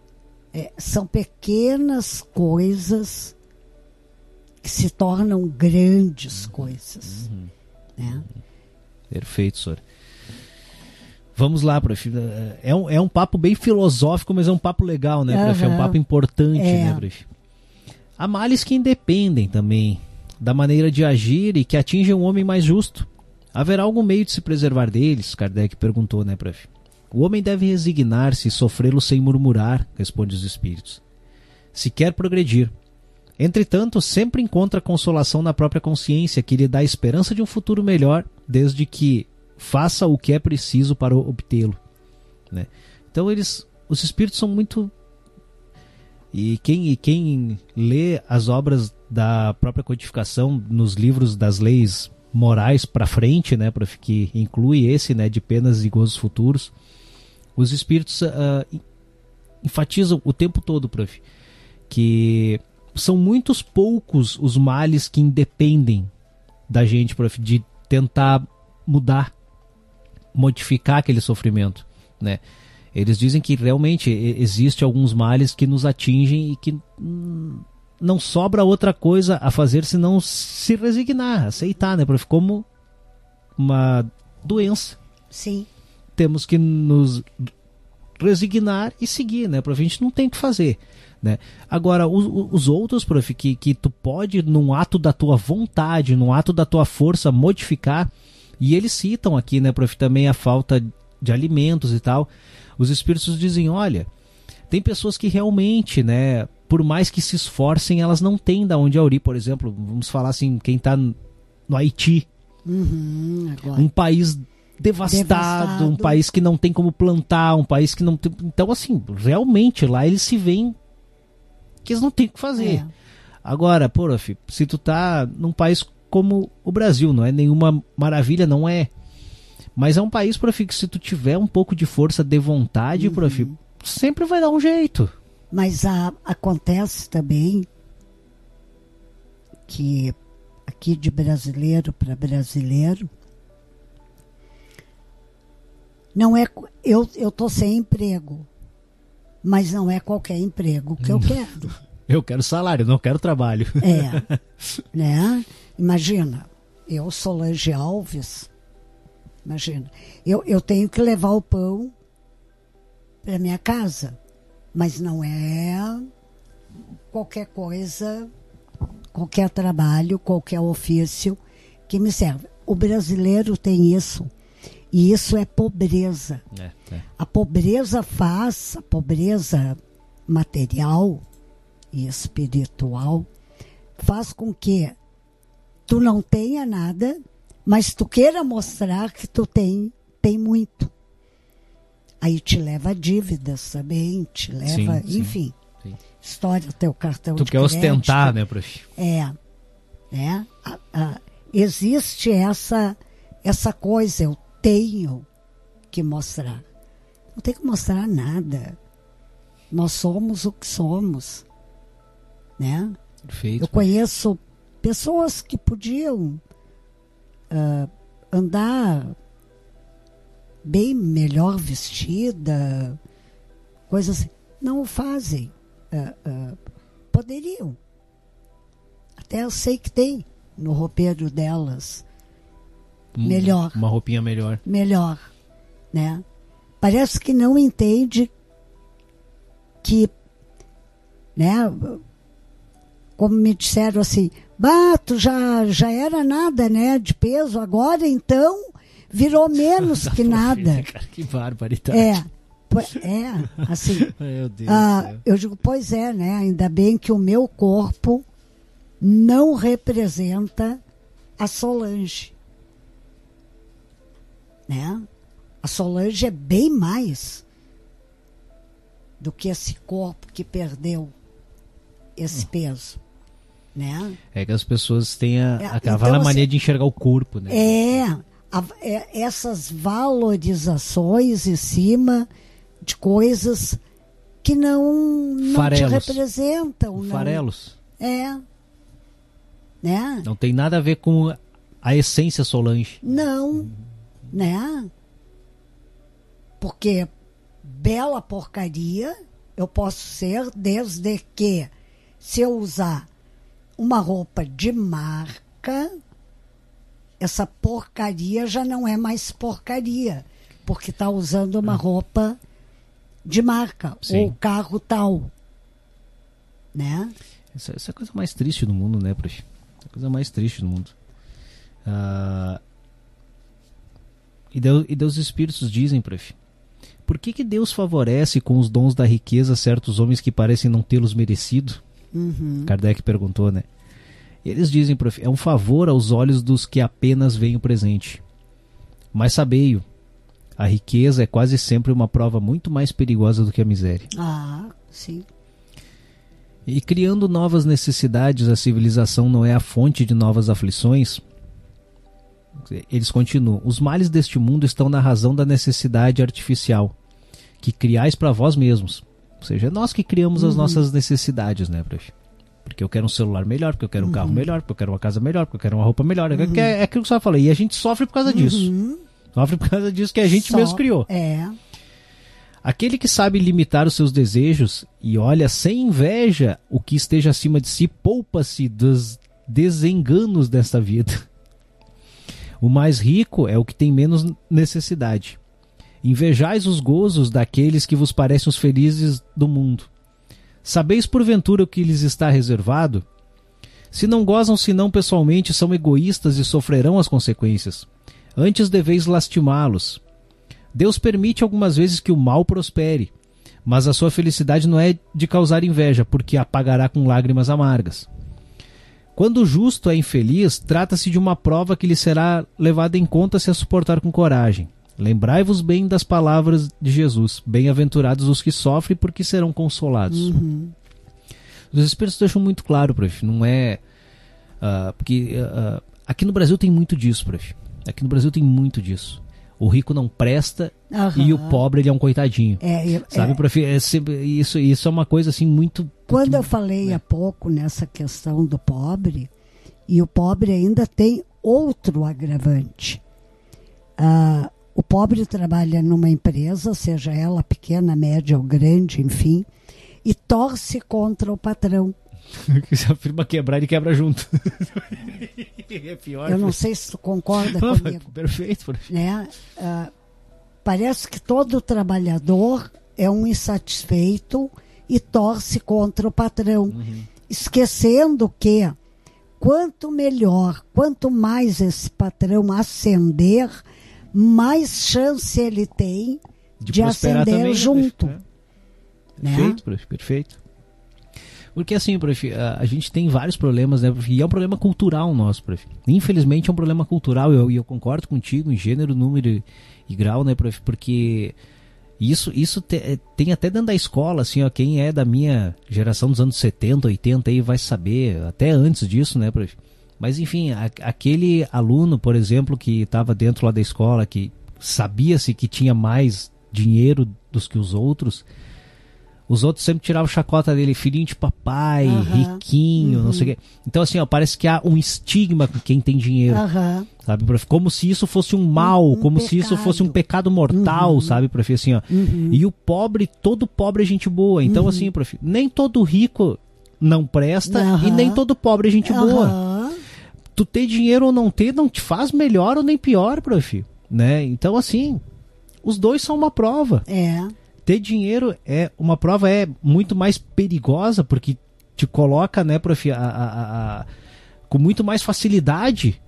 é, são pequenas coisas que se tornam grandes uhum. coisas. Uhum. Né? Perfeito, senhor. Vamos lá, prof. É um, é um papo bem filosófico, mas é um papo legal, né, prof? Uhum. É um papo importante, é. né, prof? Há males que independem também da maneira de agir e que atingem um homem mais justo. Haverá algum meio de se preservar deles? Kardec perguntou, né, prof? O homem deve resignar-se e sofrê-lo sem murmurar, responde os espíritos. Se quer progredir. Entretanto, sempre encontra consolação na própria consciência, que lhe dá a esperança de um futuro melhor, desde que faça o que é preciso para obtê-lo. Né? Então eles, os espíritos são muito e quem, e quem lê as obras da própria codificação nos livros das leis morais para frente, né, prof, que inclui esse, né, de penas e gozos futuros, os espíritos uh, enfatizam o tempo todo, prof, que são muitos poucos os males que independem da gente, prof, de tentar mudar modificar aquele sofrimento, né? Eles dizem que realmente existe alguns males que nos atingem e que não sobra outra coisa a fazer senão se resignar, aceitar, né, prof? Como uma doença. Sim. Temos que nos resignar e seguir, né, prof? A gente não tem o que fazer. Né? Agora, os, os outros, prof, que, que tu pode, num ato da tua vontade, num ato da tua força, modificar, e eles citam aqui, né, prof, também a falta de alimentos e tal. Os espíritos dizem, olha, tem pessoas que realmente, né, por mais que se esforcem, elas não têm da onde aurir. Por exemplo, vamos falar assim, quem está no Haiti, Uhum, um país devastado, Devastado. um país que não tem como plantar, um país que não tem... Então, assim, realmente lá eles se veem que eles não têm o que fazer. É. Agora, fi, se tu tá num país como o Brasil, não é nenhuma maravilha, não é. Mas é um país, prof, que se tu tiver um pouco de força de vontade, Uhum. prof, sempre vai dar um jeito. Mas a- acontece também que aqui de brasileiro para brasileiro não é eu eu tô sem emprego, mas não é qualquer emprego que eu quero. Eu quero salário, não quero trabalho. É, né? Imagina, eu Solange Alves, imagina, eu, eu tenho que levar o pão para minha casa, mas não é qualquer coisa, qualquer trabalho, qualquer ofício que me serve. O brasileiro tem isso, e isso é pobreza. É, é. A pobreza faz, a pobreza material e espiritual, faz com que tu não tenha nada, mas tu queira mostrar que tu tem, tem muito. Aí te leva a dívidas também, te leva, Sim, sim, enfim, sim. história teu cartão Tu de quer crédito. ostentar, né, prof? É, né? A- a- existe essa essa coisa, eu tenho que mostrar. Não tem que mostrar nada. Nós somos o que somos, né? Perfeito. Eu conheço pessoas que podiam ah, andar bem melhor vestida, coisas assim. Não o fazem. Ah, ah, poderiam. Até eu sei que tem no roupeiro delas Um- melhor. Uma roupinha melhor. melhor, né? Parece que não entende que, né? Como me disseram assim, bah, tu já, já era nada, né? De peso, agora então virou menos que nada. Cara, que barbaridade. É, é, assim. Meu Deus Ah, eu digo, pois é, né? Ainda bem que o meu corpo não representa a Solange. Né? A Solange é bem mais do que esse corpo que perdeu esse peso. Né? É que as pessoas têm a, É, a então, cavala assim, mania de enxergar o corpo, né? É, a- é, essas valorizações em cima de coisas que não, não te Farelos. representam. Não, Farelos. É. Né? Não tem nada a ver com a essência Solange. Não. Né? Porque bela porcaria eu posso ser desde que se eu usar uma roupa de marca, essa porcaria já não é mais porcaria, porque está usando uma roupa de marca Sim. ou carro tal, né? Essa, essa é a coisa mais triste do mundo, né, prof? Essa é a coisa mais triste do mundo. Ah, e, Deus, e Deus Espíritos dizem, prof, por que, que Deus favorece com os dons da riqueza certos homens que parecem não tê-los merecido? Uhum. Kardec perguntou, né? Eles dizem, prof, é um favor aos olhos dos que apenas veem o presente. Mas sabeio, a riqueza é quase sempre uma prova muito mais perigosa do que a miséria. Ah, sim. E criando novas necessidades, a civilização não é a fonte de novas aflições? Eles continuam: os males deste mundo estão na razão da necessidade artificial, que criais para vós mesmos. Ou seja, é nós que criamos as nossas necessidades, né, prof? Porque eu quero um celular melhor, porque eu quero um carro melhor, porque eu quero uma casa melhor, porque eu quero uma roupa melhor. É, que- é aquilo que você falou. E a gente sofre por causa disso. Uhum. Sofre por causa disso que a gente Só- mesmo criou. É. Aquele que sabe limitar os seus desejos e olha sem inveja o que esteja acima de si, poupa-se dos desenganos desta vida. O mais rico é o que tem menos necessidade. Invejais os gozos daqueles que vos parecem os felizes do mundo. Sabeis porventura o que lhes está reservado? Se não gozam senão pessoalmente, são egoístas e sofrerão as consequências. Antes deveis lastimá-los. Deus permite algumas vezes que o mal prospere, Mas a sua felicidade não é de causar inveja, porque a com lágrimas amargas. Quando o justo é infeliz, trata-se de uma prova que lhe será levada em conta se a suportar com coragem. Lembrai-vos bem das palavras de Jesus: Bem-aventurados os que sofrem, porque serão consolados. Uhum. Os Espíritos deixam muito claro, prof. Não é. Uh, porque uh, aqui no Brasil tem muito disso, prof. Aqui no Brasil tem muito disso. O rico não presta Aham. e o pobre ele é um coitadinho. É, é, Sabe, é. prof? É sempre- isso, isso é uma coisa assim muito. Quando eu falei há pouco nessa questão do pobre, e o pobre ainda tem outro agravante. O pobre trabalha numa empresa, seja ela pequena, média ou grande, enfim, e torce contra o patrão. Se a firma quebrar, ele quebra junto. é pior. Eu não sei se tu concorda Não, comigo. Perfeito, prof. né? Ah, parece que todo trabalhador é um insatisfeito e torce contra o patrão, esquecendo que quanto melhor, quanto mais esse patrão ascender, mais chance ele tem de, prosperar ascender também, né, junto. prof? É. Né? Perfeito, prof, perfeito. Porque assim, prof, a, a gente tem vários problemas, né, prof? E é um problema cultural nosso, prof. Infelizmente é um problema cultural, e eu, eu concordo contigo em gênero, número e, e grau, né, prof? Porque isso, isso te- é, tem até dentro da escola, assim, ó, quem é da minha geração dos anos 70, 80 aí vai saber, até antes disso, né, prof? Mas enfim, a- aquele aluno, por exemplo, que estava dentro lá da escola, que sabia-se que tinha mais dinheiro dos que os outros, os outros sempre tiravam chacota dele, filhinho de papai, Aham. riquinho, não Uhum. sei o quê. Então, assim, ó, parece que há um estigma com quem tem dinheiro, Aham. sabe, prof? Como se isso fosse um mal, Um- um como se isso fosse um pecado. pecado mortal, Uhum. sabe, prof? Assim, ó. Uhum. E o pobre, todo pobre é gente boa. Então, assim, prof, nem todo rico não presta e nem todo pobre é gente boa. Tu ter dinheiro ou não ter não te faz melhor ou nem pior, prof. Né? Então, assim, os dois são uma prova. É. Ter dinheiro é uma prova é muito mais perigosa porque te coloca, né, prof, a, a- a- com muito mais facilidade,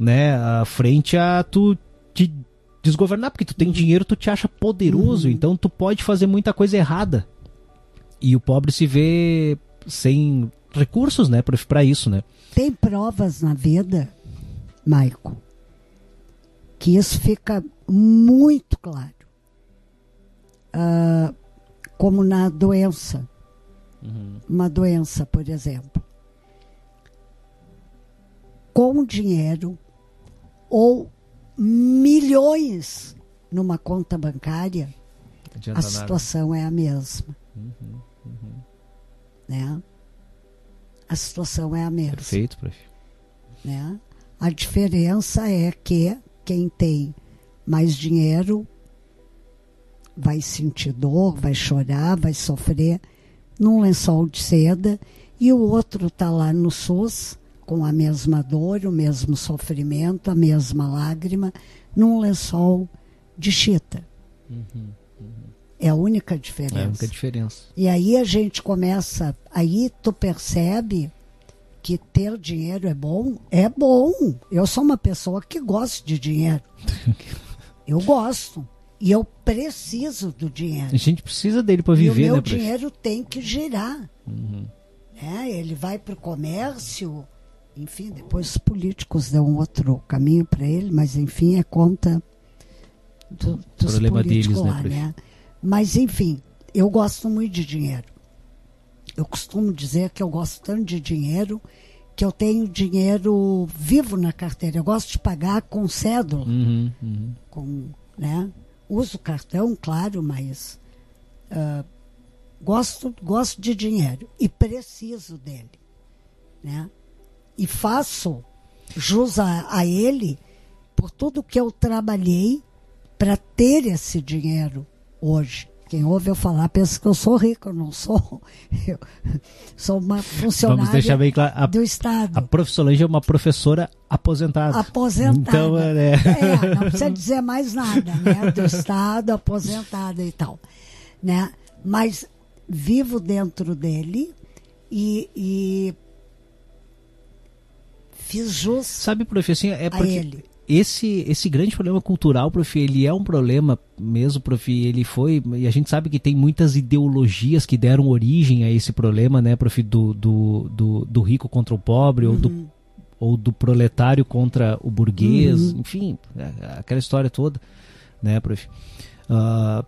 né, à frente a tu te desgovernar, porque tu tem dinheiro, tu te acha poderoso, então tu pode fazer muita coisa errada. E o pobre se vê sem recursos, né, para isso, né? Tem provas na vida, Maico, que isso fica muito claro. Ah, como na doença. Uma doença, por exemplo. Com dinheiro ou milhões numa conta bancária, a nada. situação é a mesma. Né? A situação é a mesma Perfeito, prof. né? A diferença é que quem tem mais dinheiro vai sentir dor, vai chorar, vai sofrer num lençol de seda e o outro está lá no SUS com a mesma dor, o mesmo sofrimento, a mesma lágrima, num lençol de chita. É a única diferença. É a única diferença. E aí a gente começa, aí tu percebe que ter dinheiro é bom, é bom. Eu sou uma pessoa que gosta de dinheiro. Eu gosto. E eu preciso do dinheiro. A gente precisa dele para e o viver, meu né, dinheiro tem que girar. Uhum. É, ele vai para o comércio, enfim, depois os políticos dão outro caminho para ele, mas enfim, é conta do, dos Problema políticos deles, né, lá, prof? né? Mas enfim, eu gosto muito de dinheiro. Eu costumo dizer que eu gosto tanto de dinheiro que eu tenho dinheiro vivo na carteira. Eu gosto de pagar com cédula, Uhum, uhum. com, né? Uso cartão, claro, mas ah, gosto, gosto de dinheiro e preciso dele, né? E faço jus a, a ele por tudo que eu trabalhei para ter esse dinheiro hoje. Quem ouve eu falar pensa que eu sou rico, eu não sou. Eu sou uma funcionária Vamos deixar bem claro. A, do Estado. a prof. Solange é uma professora aposentada. Aposentada. Então, é, É, não precisa dizer mais nada, né? Do Estado, aposentada e tal. Né? Mas vivo dentro dele e, e fiz jus Sabe, prof, assim, é porque ele. Esse esse grande problema cultural, prof, ele é um problema mesmo, prof, ele foi, e a gente sabe que tem muitas ideologias que deram origem a esse problema, né, prof, do, do, do, do rico contra o pobre, uhum. ou, do, ou do proletário contra o burguês, uhum. enfim, é, aquela história toda, né, prof. Uh,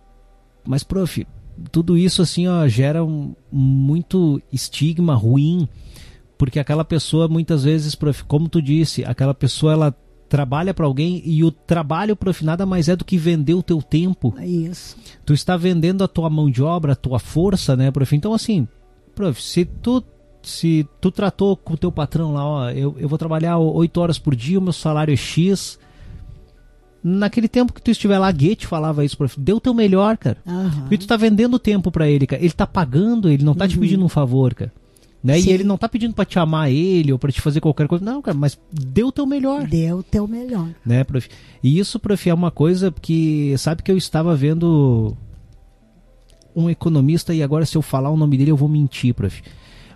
mas, prof, tudo isso assim ó, gera um, muito estigma ruim, porque aquela pessoa muitas vezes, prof, como tu disse, aquela pessoa ela trabalha para alguém e o trabalho, prof, nada mais é do que vender o teu tempo. É isso. Tu está vendendo a tua mão de obra, a tua força, né, prof? Então, assim, prof, se tu se tu tratou com o teu patrão lá, ó, eu, eu vou trabalhar 8 horas por dia, o meu salário é X. Naquele tempo que tu estiver lá, Goethe falava isso, prof. Deu o teu melhor, cara. Uhum. Porque tu tá vendendo tempo para ele, cara. Ele tá pagando, ele não tá uhum. te pedindo um favor, cara. Né? E ele não tá pedindo para te amar ele ou para te fazer qualquer coisa. Não, cara, mas deu o teu melhor. Deu o teu melhor. Né, prof? E isso, prof, é uma coisa que. Sabe que eu estava vendo um economista, e agora se eu falar o nome dele eu vou mentir, prof.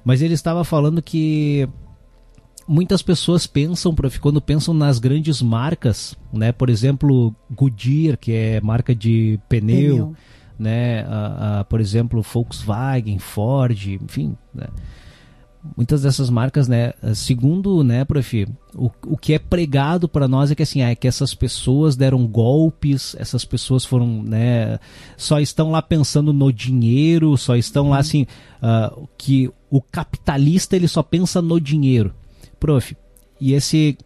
Mas ele estava falando que muitas pessoas pensam, prof, quando pensam nas grandes marcas, né? Por exemplo, Goodyear, que é marca de pneu, pneu. né? Uh, por exemplo, Volkswagen, Ford, enfim, né? Muitas dessas marcas, né, segundo, né, prof, o, o que é pregado para nós é que assim, é que essas pessoas deram golpes, essas pessoas foram, né, só estão lá pensando no dinheiro, só estão lá assim, uh, que o capitalista ele só pensa no dinheiro. Prof, e esse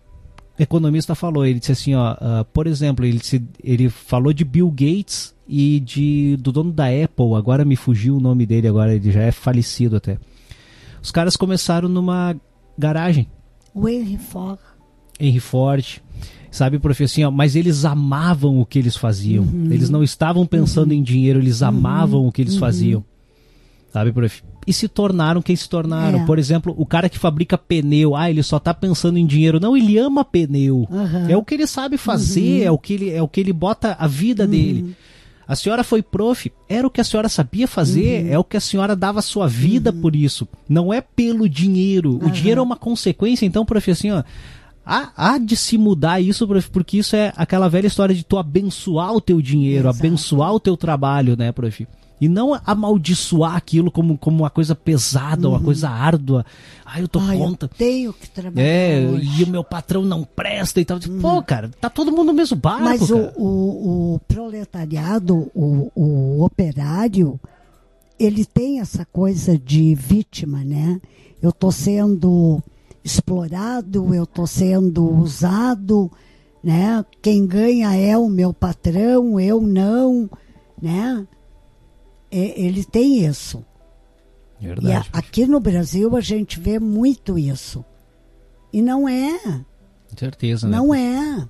economista falou, ele disse assim, ó, uh, por exemplo, ele, disse, ele falou de Bill Gates e de do dono da Apple, agora me fugiu o nome dele, agora ele já é falecido até. Os caras começaram numa garagem. O Henry Ford. Henry Ford. Sabe, professor, assim, mas eles amavam o que eles faziam. Uhum. Eles não estavam pensando uhum. em dinheiro, eles uhum. amavam o que eles uhum. faziam. Sabe, prof? E se tornaram quem se tornaram. É. Por exemplo, o cara que fabrica pneu, ah, ele só está pensando em dinheiro. Não, ele ama pneu. É o que ele sabe fazer, uhum. é, o que ele, é o que ele bota a vida uhum. dele. A senhora foi prof, era o que a senhora sabia fazer, uhum. é o que a senhora dava sua vida uhum. por isso. Não é pelo dinheiro. O dinheiro é uma consequência, então, prof, assim, ó. Há, há, de se mudar isso, prof, porque isso é aquela velha história de tu abençoar o teu dinheiro, Exato. abençoar o teu trabalho, né, prof? E não amaldiçoar aquilo como, como uma coisa pesada, uhum. uma coisa árdua. Ai, eu tô Ai, conta. Eu tenho que trabalhar. É, hoje. e o meu patrão não presta e tal. Uhum. Pô, cara, tá todo mundo no mesmo barco. Mas o, o, o, proletariado, o, o operário, ele tem essa coisa de vítima, né? Eu tô sendo explorado, eu tô sendo usado, né? Quem ganha é o meu patrão, eu não, né? É, ele tem isso. Verdade. E a, aqui no Brasil a gente vê muito isso. E não é. Certeza, né? Não é.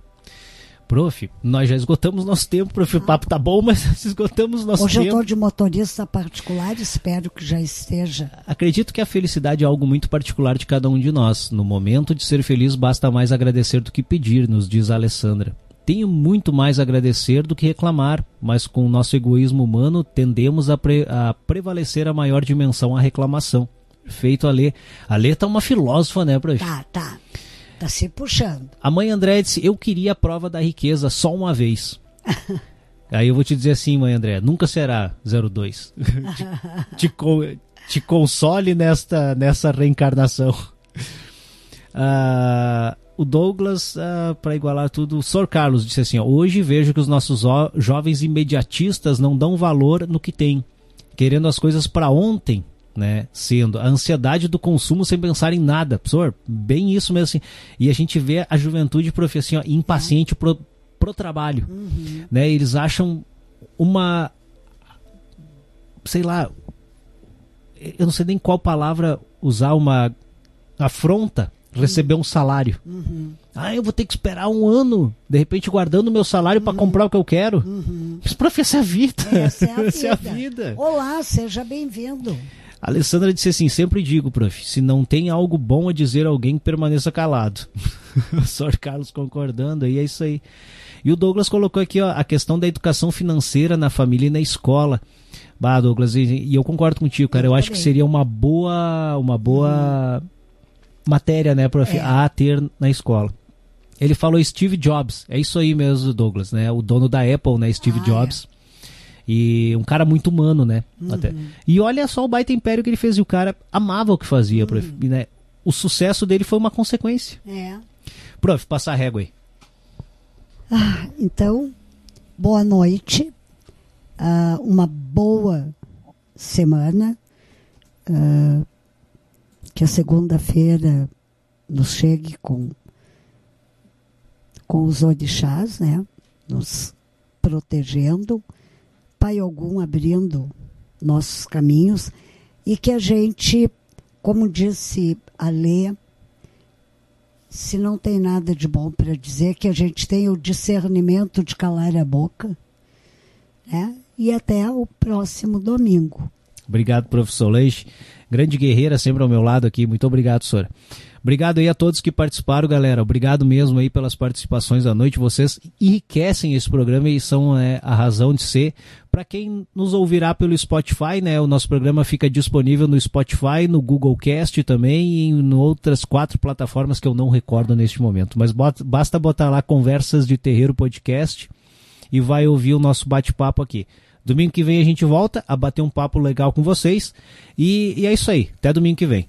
Prof, nós já esgotamos nosso tempo, prof. O papo tá bom, mas esgotamos nosso Hoje tempo. Hoje eu estou de motorista particular, espero que já esteja. Acredito que a felicidade é algo muito particular de cada um de nós. No momento de ser feliz, basta mais agradecer do que pedir, nos diz a Alessandra. Tenho muito mais a agradecer do que reclamar, mas com o nosso egoísmo humano tendemos a, pre a prevalecer a maior dimensão a reclamação. Feito a Lê. A Lê tá uma filósofa, né, prof? Tá, tá. Tá se puxando. A mãe André disse: Eu queria a prova da riqueza só uma vez. Aí eu vou te dizer assim, mãe André: nunca será 02. te, te, te console nesta, nessa reencarnação. Ah o Douglas, uh, ah, para igualar tudo, o Sr. Carlos disse assim: ó, hoje vejo que os nossos jovens imediatistas não dão valor no que têm, querendo as coisas para ontem, né? Sendo a ansiedade do consumo sem pensar em nada. Professor, bem isso mesmo assim. E a gente vê a juventude, prof, assim, ó, impaciente pro, pro trabalho, uhum. né? Eles acham uma sei lá, eu não sei nem qual palavra usar, uma afronta receber um salário. Uhum. Ah, eu vou ter que esperar um ano, de repente guardando meu salário uhum. para comprar o que eu quero. Uhum. Mas, prof, essa é a vida. Essa é a, essa é a vida. Olá, seja bem-vindo. A Alessandra disse assim: sempre digo, prof, se não tem algo bom a dizer a alguém, permaneça calado. o Sr. Carlos concordando, aí é isso aí. E o Douglas colocou aqui ó, a questão da educação financeira na família e na escola. Bah, Douglas, e, e eu concordo contigo, cara. Eu, eu acho que seria uma boa, uma boa uhum matéria, né, prof, é. a ter na escola. Ele falou Steve Jobs. É isso aí mesmo, Douglas, né? O dono da Apple, né? Steve Ah, Jobs. E um cara muito humano, né? Uhum. Até. E olha só o baita império que ele fez. E o cara amava o que fazia, prof. Uhum. E, né? O sucesso dele foi uma consequência. É. Prof, passar a régua aí. Ah, então, boa noite. Ah, uma boa semana. Ah, que a segunda-feira nos chegue com, com os orixás, né? Nos protegendo. Pai algum abrindo nossos caminhos. E que a gente, como disse a Lê, se não tem nada de bom para dizer, que a gente tenha o discernimento de calar a boca, né? E até o próximo domingo. Obrigado, professor Leixe. Grande guerreira sempre ao meu lado aqui. Muito obrigado, senhora. Obrigado aí a todos que participaram, galera. Obrigado mesmo aí pelas participações da noite. Vocês enriquecem esse programa e são é, a razão de ser. Para quem nos ouvirá pelo Spotify, né? O nosso programa fica disponível no Spotify, no Google Cast também e em outras quatro plataformas que eu não recordo neste momento. Mas bota, basta botar lá Conversas de Terreiro Podcast e vai ouvir o nosso bate-papo aqui. Domingo que vem a gente volta a bater um papo legal com vocês. E, e é isso aí. Até domingo que vem.